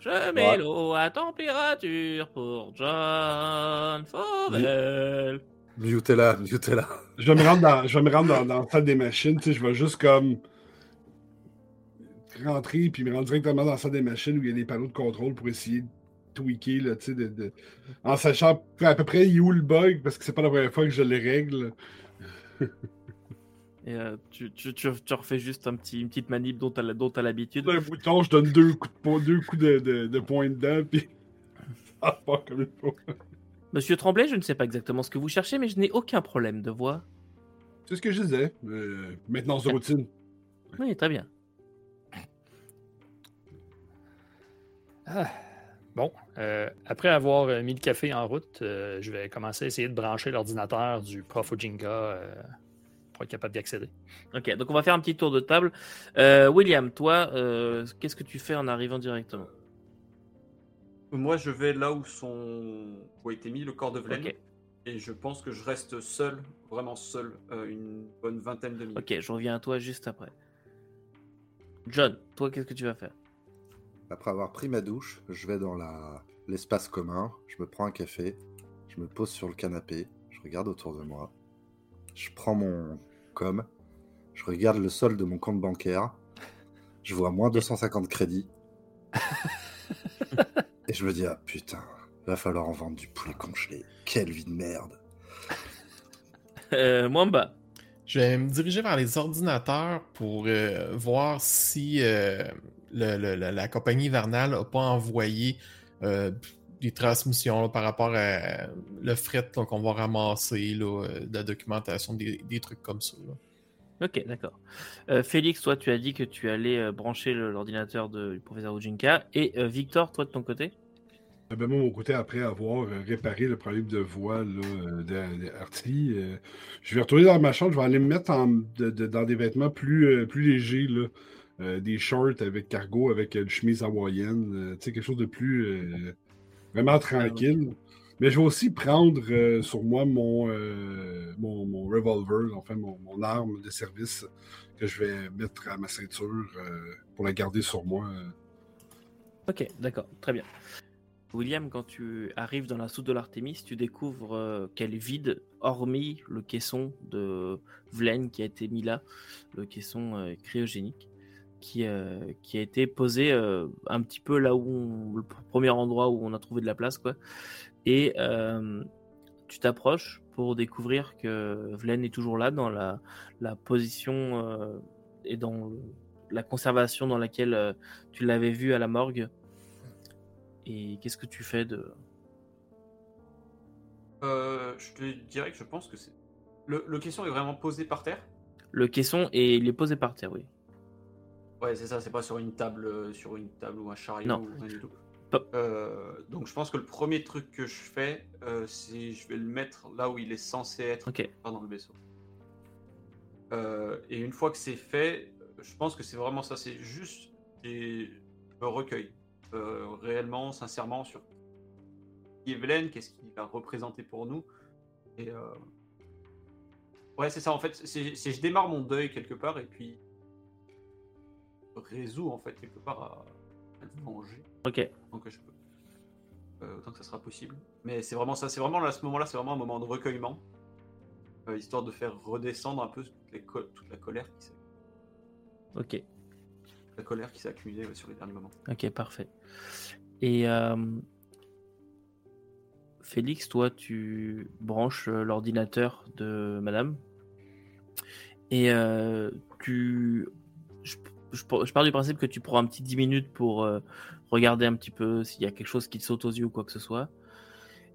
Je mets l'eau à température pour John Fauvel. Mutez-la, mutez-la. Je vais me rendre dans, je vais me rendre dans, dans la salle des machines, tu sais, je vais juste comme rentrer puis me rendre directement dans la salle des machines où il y a des panneaux de contrôle pour essayer de tweaker, là, tu sais, de, de- en sachant à peu près où le bug, parce que c'est pas la première fois que je les règle. Et euh, tu, tu, tu, tu refais juste un petit, une petite manip dont tu as l'habitude. Un bouton, je donne deux coups de, deux coups de, de, de poing dedans, puis ça part comme il faut. Monsieur Tremblay, je ne sais pas exactement ce que vous cherchez, mais je n'ai aucun problème de voix. C'est ce que je disais. Euh, maintenance de routine. Oui, très bien. Ah, Bon, euh, après avoir euh, mis le café en route, euh, je vais commencer à essayer de brancher l'ordinateur du prof Ojinga euh, pour être capable d'y accéder. Ok, donc on va faire un petit tour de table. Euh, William, toi, euh, qu'est-ce que tu fais en arrivant directement? Moi, je vais là où, sont... où a été mis le corps de Vlen. Ok. Et je pense que je reste seul, vraiment seul, euh, une bonne vingtaine de minutes. Ok, je reviens à toi juste après. John, toi, qu'est-ce que tu vas faire? Après avoir pris ma douche, je vais dans la- l'espace commun, je me prends un café, je me pose sur le canapé, je regarde autour de moi, je prends mon com, je regarde le solde de mon compte bancaire, je vois moins 250 crédits, (laughs) et je me dis, ah putain, va falloir en vendre du poulet congelé. Quelle vie de merde. (laughs) euh, Mwamba. Je vais me diriger vers les ordinateurs pour euh, voir si euh, le- le- la, la compagnie hivernale n'a pas envoyé euh, des transmissions là, par rapport à le fret qu'on va ramasser, là, de la documentation, des, des trucs comme ça. là. Ok, d'accord. Euh, Félix, toi, tu as dit que tu allais euh, brancher l'ordinateur du professeur Ojinka. Et euh, Victor, toi, de ton côté? Eh ben, moi, mon côté, après avoir euh, réparé le problème de voix euh, de, de euh, je vais retourner dans ma chambre, je vais aller me mettre en- de- dans des vêtements plus, euh, plus légers, là. Euh, des shorts avec cargo, avec euh, une chemise hawaïenne, euh, tu sais, quelque chose de plus euh, vraiment tranquille. Mais je vais aussi prendre euh, sur moi mon, euh, mon, mon revolver, enfin mon, mon arme de service que je vais mettre à ma ceinture euh, pour la garder sur moi. Ok, d'accord, très bien. William, quand tu arrives dans la soute de l'Artémis, tu découvres euh, qu'elle est vide, hormis le caisson de Vlen qui a été mis là, le caisson euh, cryogénique, qui, euh, qui a été posé euh, un petit peu là où on- le premier endroit où on a trouvé de la place, quoi. Et euh, tu t'approches pour découvrir que Vlen est toujours là dans la, la position euh, et dans le- la conservation dans laquelle euh, tu l'avais vu à la morgue. Et qu'est-ce que tu fais de. Euh, je te dirais que je pense que c'est. Le, le question est vraiment posé par terre Le caisson et il est posé par terre, oui. Ouais, c'est ça, c'est pas sur une table, sur une table ou un chariot Non. ou rien du tout. Euh, donc je pense que le premier truc que je fais, euh, c'est je vais le mettre là où il est censé être, Ok. pas dans le vaisseau. Euh, et une fois que c'est fait, je pense que c'est vraiment ça, c'est juste des recueille euh, réellement, sincèrement sur qui est Velen, qu'est-ce qu'il va représenter pour nous. Et ouais, c'est ça en fait, c'est c'est- je démarre mon deuil quelque part et puis je résous en fait quelque part à, venger Ok. je peux. Euh, autant que ça sera possible. Mais c'est vraiment ça, c'est vraiment à ce moment-là, c'est vraiment un moment de recueillement. euh, histoire de faire redescendre un peu toute, les co- toute la colère qui s'est Ok. la colère qui s'est accumulée ouais, sur les derniers moments. Ok, parfait. Et euh, Félix, toi, tu branches l'ordinateur de madame. Et euh, tu. Je, je- pars du principe que tu prends un petit 10 minutes pour euh, regarder un petit peu s'il y a quelque chose qui te saute aux yeux ou quoi que ce soit.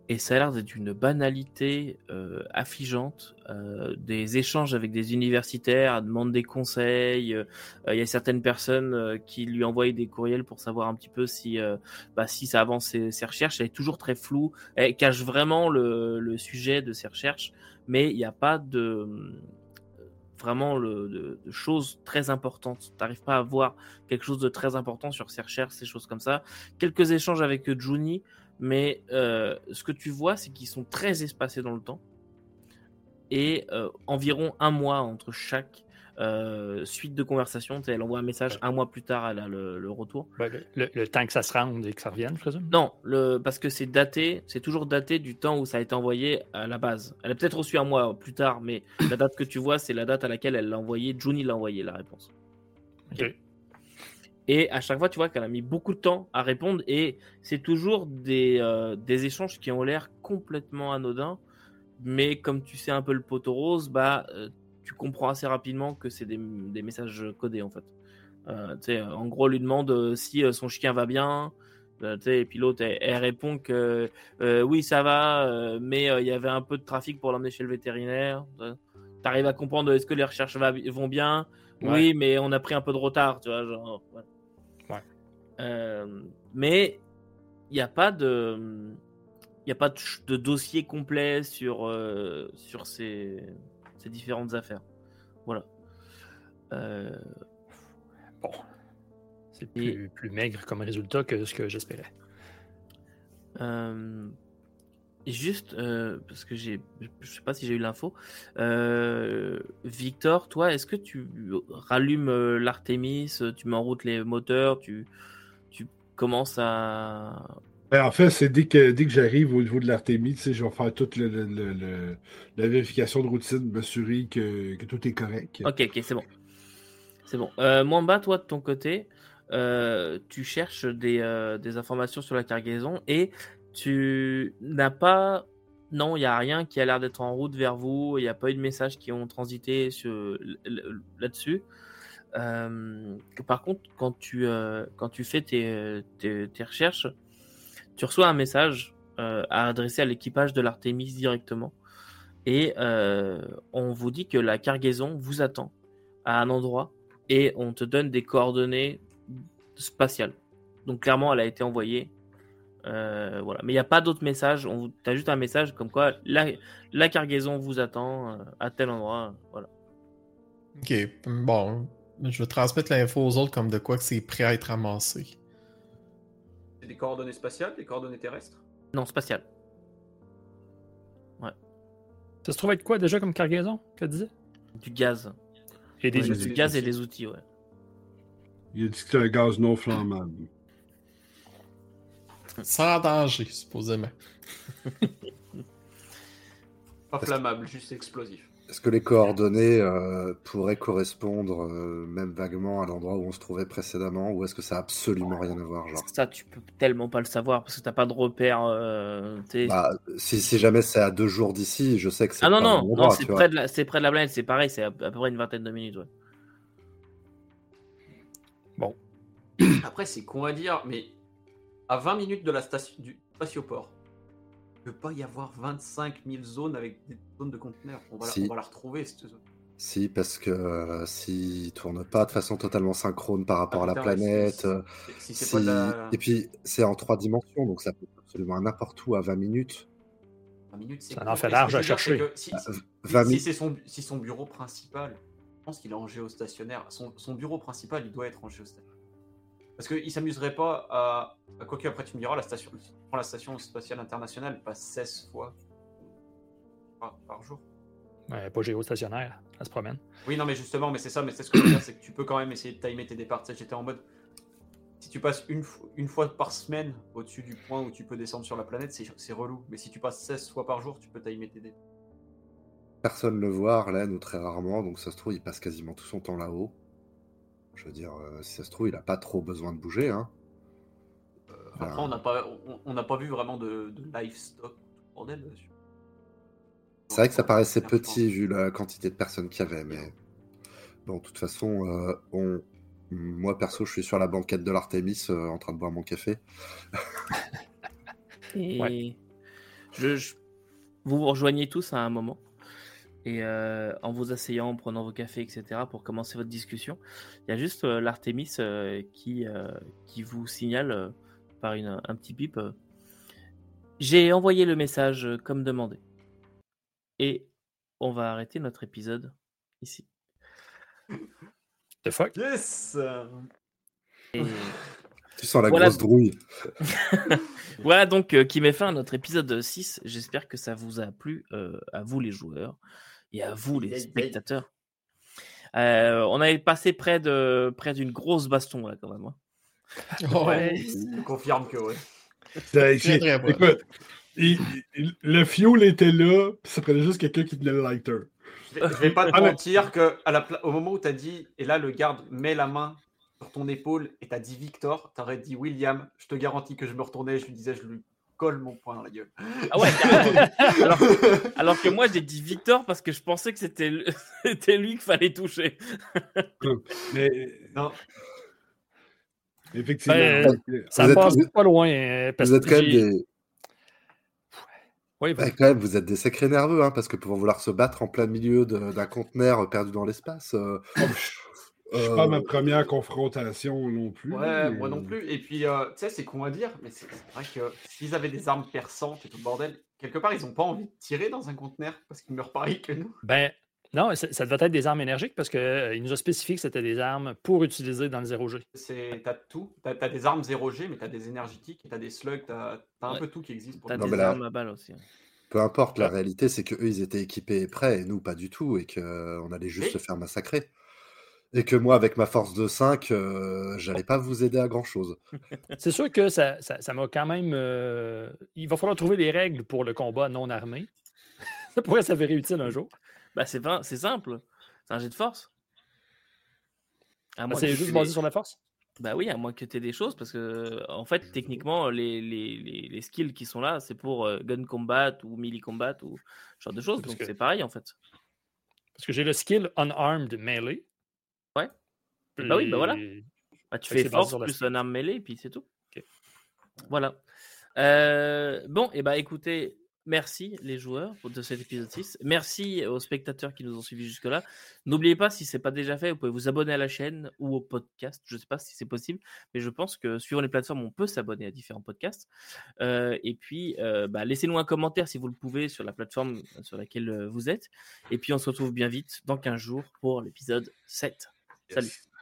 Et ça a l'air d'être une banalité euh, affligeante. euh, des échanges avec des universitaires, demande des conseils. Il y a certaines personnes qui lui envoient des courriels pour savoir un petit peu si, bah, si ça avance ses, ses recherches. Elle est toujours très floue. Elle cache vraiment le, le sujet de ses recherches, mais il n'y a pas de vraiment le, de, choses très importantes. Tu n'arrives pas à voir quelque chose de très important sur ses recherches, ces choses comme ça. Quelques échanges avec Juni, mais euh, ce que tu vois, c'est qu'ils sont très espacés dans le temps et euh, environ un mois entre chaque euh, suite de conversation. Elle envoie un message un mois plus tard, elle a le, le retour. Le, temps que ça se rende et que ça revienne, je présume? Non, le, parce que c'est daté, c'est toujours daté du temps où ça a été envoyé à la base. Elle a peut-être reçu un mois plus tard, mais (coughs) la date que tu vois, c'est la date à laquelle elle l'a envoyé. Juni l'a envoyé la réponse. Ok. Et à chaque fois, tu vois qu'elle a mis beaucoup de temps à répondre et c'est toujours des, euh, des échanges qui ont l'air complètement anodins. Mais comme tu sais un peu le poteau rose, bah, euh, tu comprends assez rapidement que c'est des, des messages codés en fait. Euh, en gros, lui demande euh, si euh, son chien va bien. Euh, et puis l'autre, elle, elle répond que euh, oui, ça va, mais il y avait un peu de trafic pour l'emmener chez le vétérinaire. Tu arrives à comprendre est-ce que les recherches va- vont bien? Oui, mais on a pris un peu de retard, tu vois. Genre, ouais. Ouais. Mais il n'y a pas de. Il n'y a pas de, de dossier complet sur, euh, sur ces, ces différentes affaires. Voilà. Euh, Bon. C'est Et- plus, plus maigre comme résultat que ce que j'espérais. Euh, juste, euh, parce que j'ai, je sais pas si j'ai eu l'info. Euh, Victor, toi, est-ce que tu rallumes l'Artemis, tu mets en route les moteurs, tu, tu commences à. Ben, en fait, c'est dès que, dès que j'arrive au niveau de l'Artémie, je vais faire toute la vérification de routine, m'assurer que, que tout est correct. Ok, ok, c'est bon. C'est bon. Euh, Mwamba, toi, de ton côté, euh, tu cherches des, euh, des informations sur la cargaison et tu n'as pas. Non, il n'y a rien qui a l'air d'être en route vers vous. Il n'y a pas eu de messages qui ont transité là-dessus. Euh, par contre, quand tu, quand tu fais tes recherches, tu reçois un message euh, à adresser à l'équipage de l'Artemis directement. Et euh, on vous dit que la cargaison vous attend à un endroit et on te donne des coordonnées spatiales. Donc clairement, elle a été envoyée. Euh, voilà. Mais il n'y a pas d'autre message. On as juste un message comme quoi la, cargaison vous attend à tel endroit. Voilà. Ok, bon. Je vais transmettre l'info aux autres comme de quoi que c'est prêt à être amassé. Des coordonnées spatiales, des coordonnées terrestres? Non, spatial. Ça se trouve être quoi déjà comme cargaison, que tu disais? Du gaz. Et des Ouais, outils. du gaz et des outils, ouais. Il a dit que c'était un gaz non flammable. Sans danger, supposément. Pas flammable, juste explosif. Est-ce que les coordonnées euh, pourraient correspondre euh, même vaguement à l'endroit où on se trouvait précédemment ou est-ce que ça a absolument rien à voir genre? Ça, tu peux tellement pas le savoir parce que t'as pas de repère. euh, bah, si, si jamais c'est à deux jours d'ici, je sais que c'est ah non, pas non, non c'est près, de la- c'est près de la planète, c'est pareil, c'est à, à peu près une vingtaine de minutes. Ouais. (coughs) Après, c'est con à dire, mais à 20 minutes de la station du spatioport, ne peut pas y avoir 25 000 zones avec des zones de conteneurs. On va, la- Si. on va la retrouver, cette zone. Si, parce que euh, s'il tourne pas de façon totalement synchrone par rapport Ah, à la planète, si- euh, si c'est pas de la- et puis c'est en trois dimensions, donc ça peut être absolument à n'importe où à 20 minutes. 20 minutes, c'est Ça en fait large à chercher. que Si, Bah, si- 20 si minutes. c'est son, si son bureau principal, je pense qu'il est en géostationnaire. Son, son bureau principal, il doit être en géostationnaire. Parce qu'il s'amuserait pas à. à Quoique, après, tu me diras, la station, prends la station spatiale internationale, passe 16 fois par, par jour. Ouais, pas géostationnaire, elle se promène. Oui, non, mais justement, mais c'est ça, mais c'est ce que je veux dire, c'est que tu peux quand même essayer de timer tes départs. Tu sais, j'étais en mode. Si tu passes une, une fois par semaine au-dessus du point où tu peux descendre sur la planète, c'est c'est relou. Mais si tu passes 16 fois par jour, tu peux timer tes départs. Personne le voit, Arlen, ou très rarement, donc ça se trouve, il passe quasiment tout son temps là-haut. Je veux dire, euh, si ça se trouve, il a pas trop besoin de bouger, hein. Après, on n'a pas, on, on n'a pas vu vraiment de, de livestock, là-dessus. C'est vrai que ça paraissait petit vu la quantité de personnes qu'il y avait, mais bon, de toute façon, euh, on... moi perso, je suis sur la banquette de l'Artemis euh, en train de boire mon café. Et Ouais. je, je- vous vous rejoignez tous à un moment. Et euh, en vous asseyant, en prenant vos cafés, etc., pour commencer votre discussion, il y a juste euh, l'Artemis euh, qui, euh, qui vous signale euh, par une, un petit bip euh, J'ai envoyé le message euh, comme demandé. Et on va arrêter notre épisode ici. The fuck? Yes Et (laughs) Tu sens la Voilà. grosse drouille. (laughs) voilà donc euh, qui met fin à notre épisode 6. J'espère que ça vous a plu, euh, à vous les joueurs et à vous les spectateurs. Euh, on avait passé près de près d'une grosse baston là quand même. hein. Ouais. Je confirme que. Écoute, il- il- le fuel était là, puis ça prenait juste quelqu'un qui tenait le lighter. Je vais, je vais pas te Ah, mentir que à la pla- au moment où tu as dit, et là le garde met la main sur ton épaule et t'as dit Victor, t'aurais dit William, je te garantis que je me retournais, je lui disais, je lui colle mon poing dans la gueule. Ah ouais, (laughs) alors, que, alors que moi j'ai dit Victor parce que je pensais que c'était lui, (laughs) c'était lui qu'il fallait toucher. (laughs) Mais Non. effectivement. Ça Vous passe pas loin. euh, parce Vous êtes que quand même des, Oui, quand même, vous êtes des sacrés nerveux, hein, parce que pour vouloir se battre en plein milieu de- d'un conteneur perdu dans l'espace. euh, euh, pas ma première confrontation non plus. Ouais, mais- moi non plus. Et puis, euh, tu sais, c'est con à dire, mais c'est vrai que s'ils avaient des armes perçantes et tout le bordel, quelque part, ils ont pas envie de tirer dans un conteneur parce qu'ils meurent pareil que nous. Ben, non, ça, ça devait être des armes énergiques parce qu'il nous a spécifié que c'était des armes pour utiliser dans le 0G. C'est, t'as tout. T'as, as des armes 0G, mais t'as des énergétiques, t'as des slugs, t'as, t'as un Ouais. peu tout qui existe. Pour T'as Non, des mais là- armes à balles aussi. hein. Peu importe, la réalité, c'est que eux, ils étaient équipés et prêts, et nous, pas du tout, et qu'on allait juste se faire massacrer. Et que moi, avec ma force de 5, euh, j'allais pas vous aider à grand chose. (laughs) C'est sûr que ça ça- ça m'a quand même. euh, Il va falloir trouver les règles pour le combat non armé. (laughs) ça pourrait s'avérer utile un jour. Bah c'est simple. C'est un jet de force. Moins C'est juste basé sur la force. Bah oui, à moins que tu aies des choses, parce que en fait, techniquement, les, les, les, les skills qui sont là, c'est pour euh, gun combat ou melee combat ou ce genre de choses. Parce Donc que- c'est pareil en fait. Parce que j'ai le skill unarmed melee. Ouais. Bah oui, bah voilà. Bah, tu fais force plus un arme mêlée, puis c'est tout. Voilà. Euh, bon, et bah écoutez, merci les joueurs de cet épisode 6. Merci aux spectateurs qui nous ont suivis jusque-là. N'oubliez pas, si ce n'est pas déjà fait, vous pouvez vous abonner à la chaîne ou au podcast. Je ne sais pas si c'est possible, mais je pense que suivant les plateformes, on peut s'abonner à différents podcasts. Euh, et puis, euh, bah, laissez-nous un commentaire si vous le pouvez sur la plateforme sur laquelle vous êtes. Et puis, on se retrouve bien vite dans 15 jours pour l'épisode 7. Salut.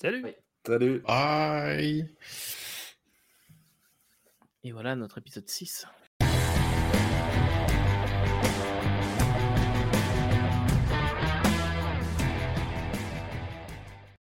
Salut! Ouais. Salut Bye! Et voilà notre épisode 6.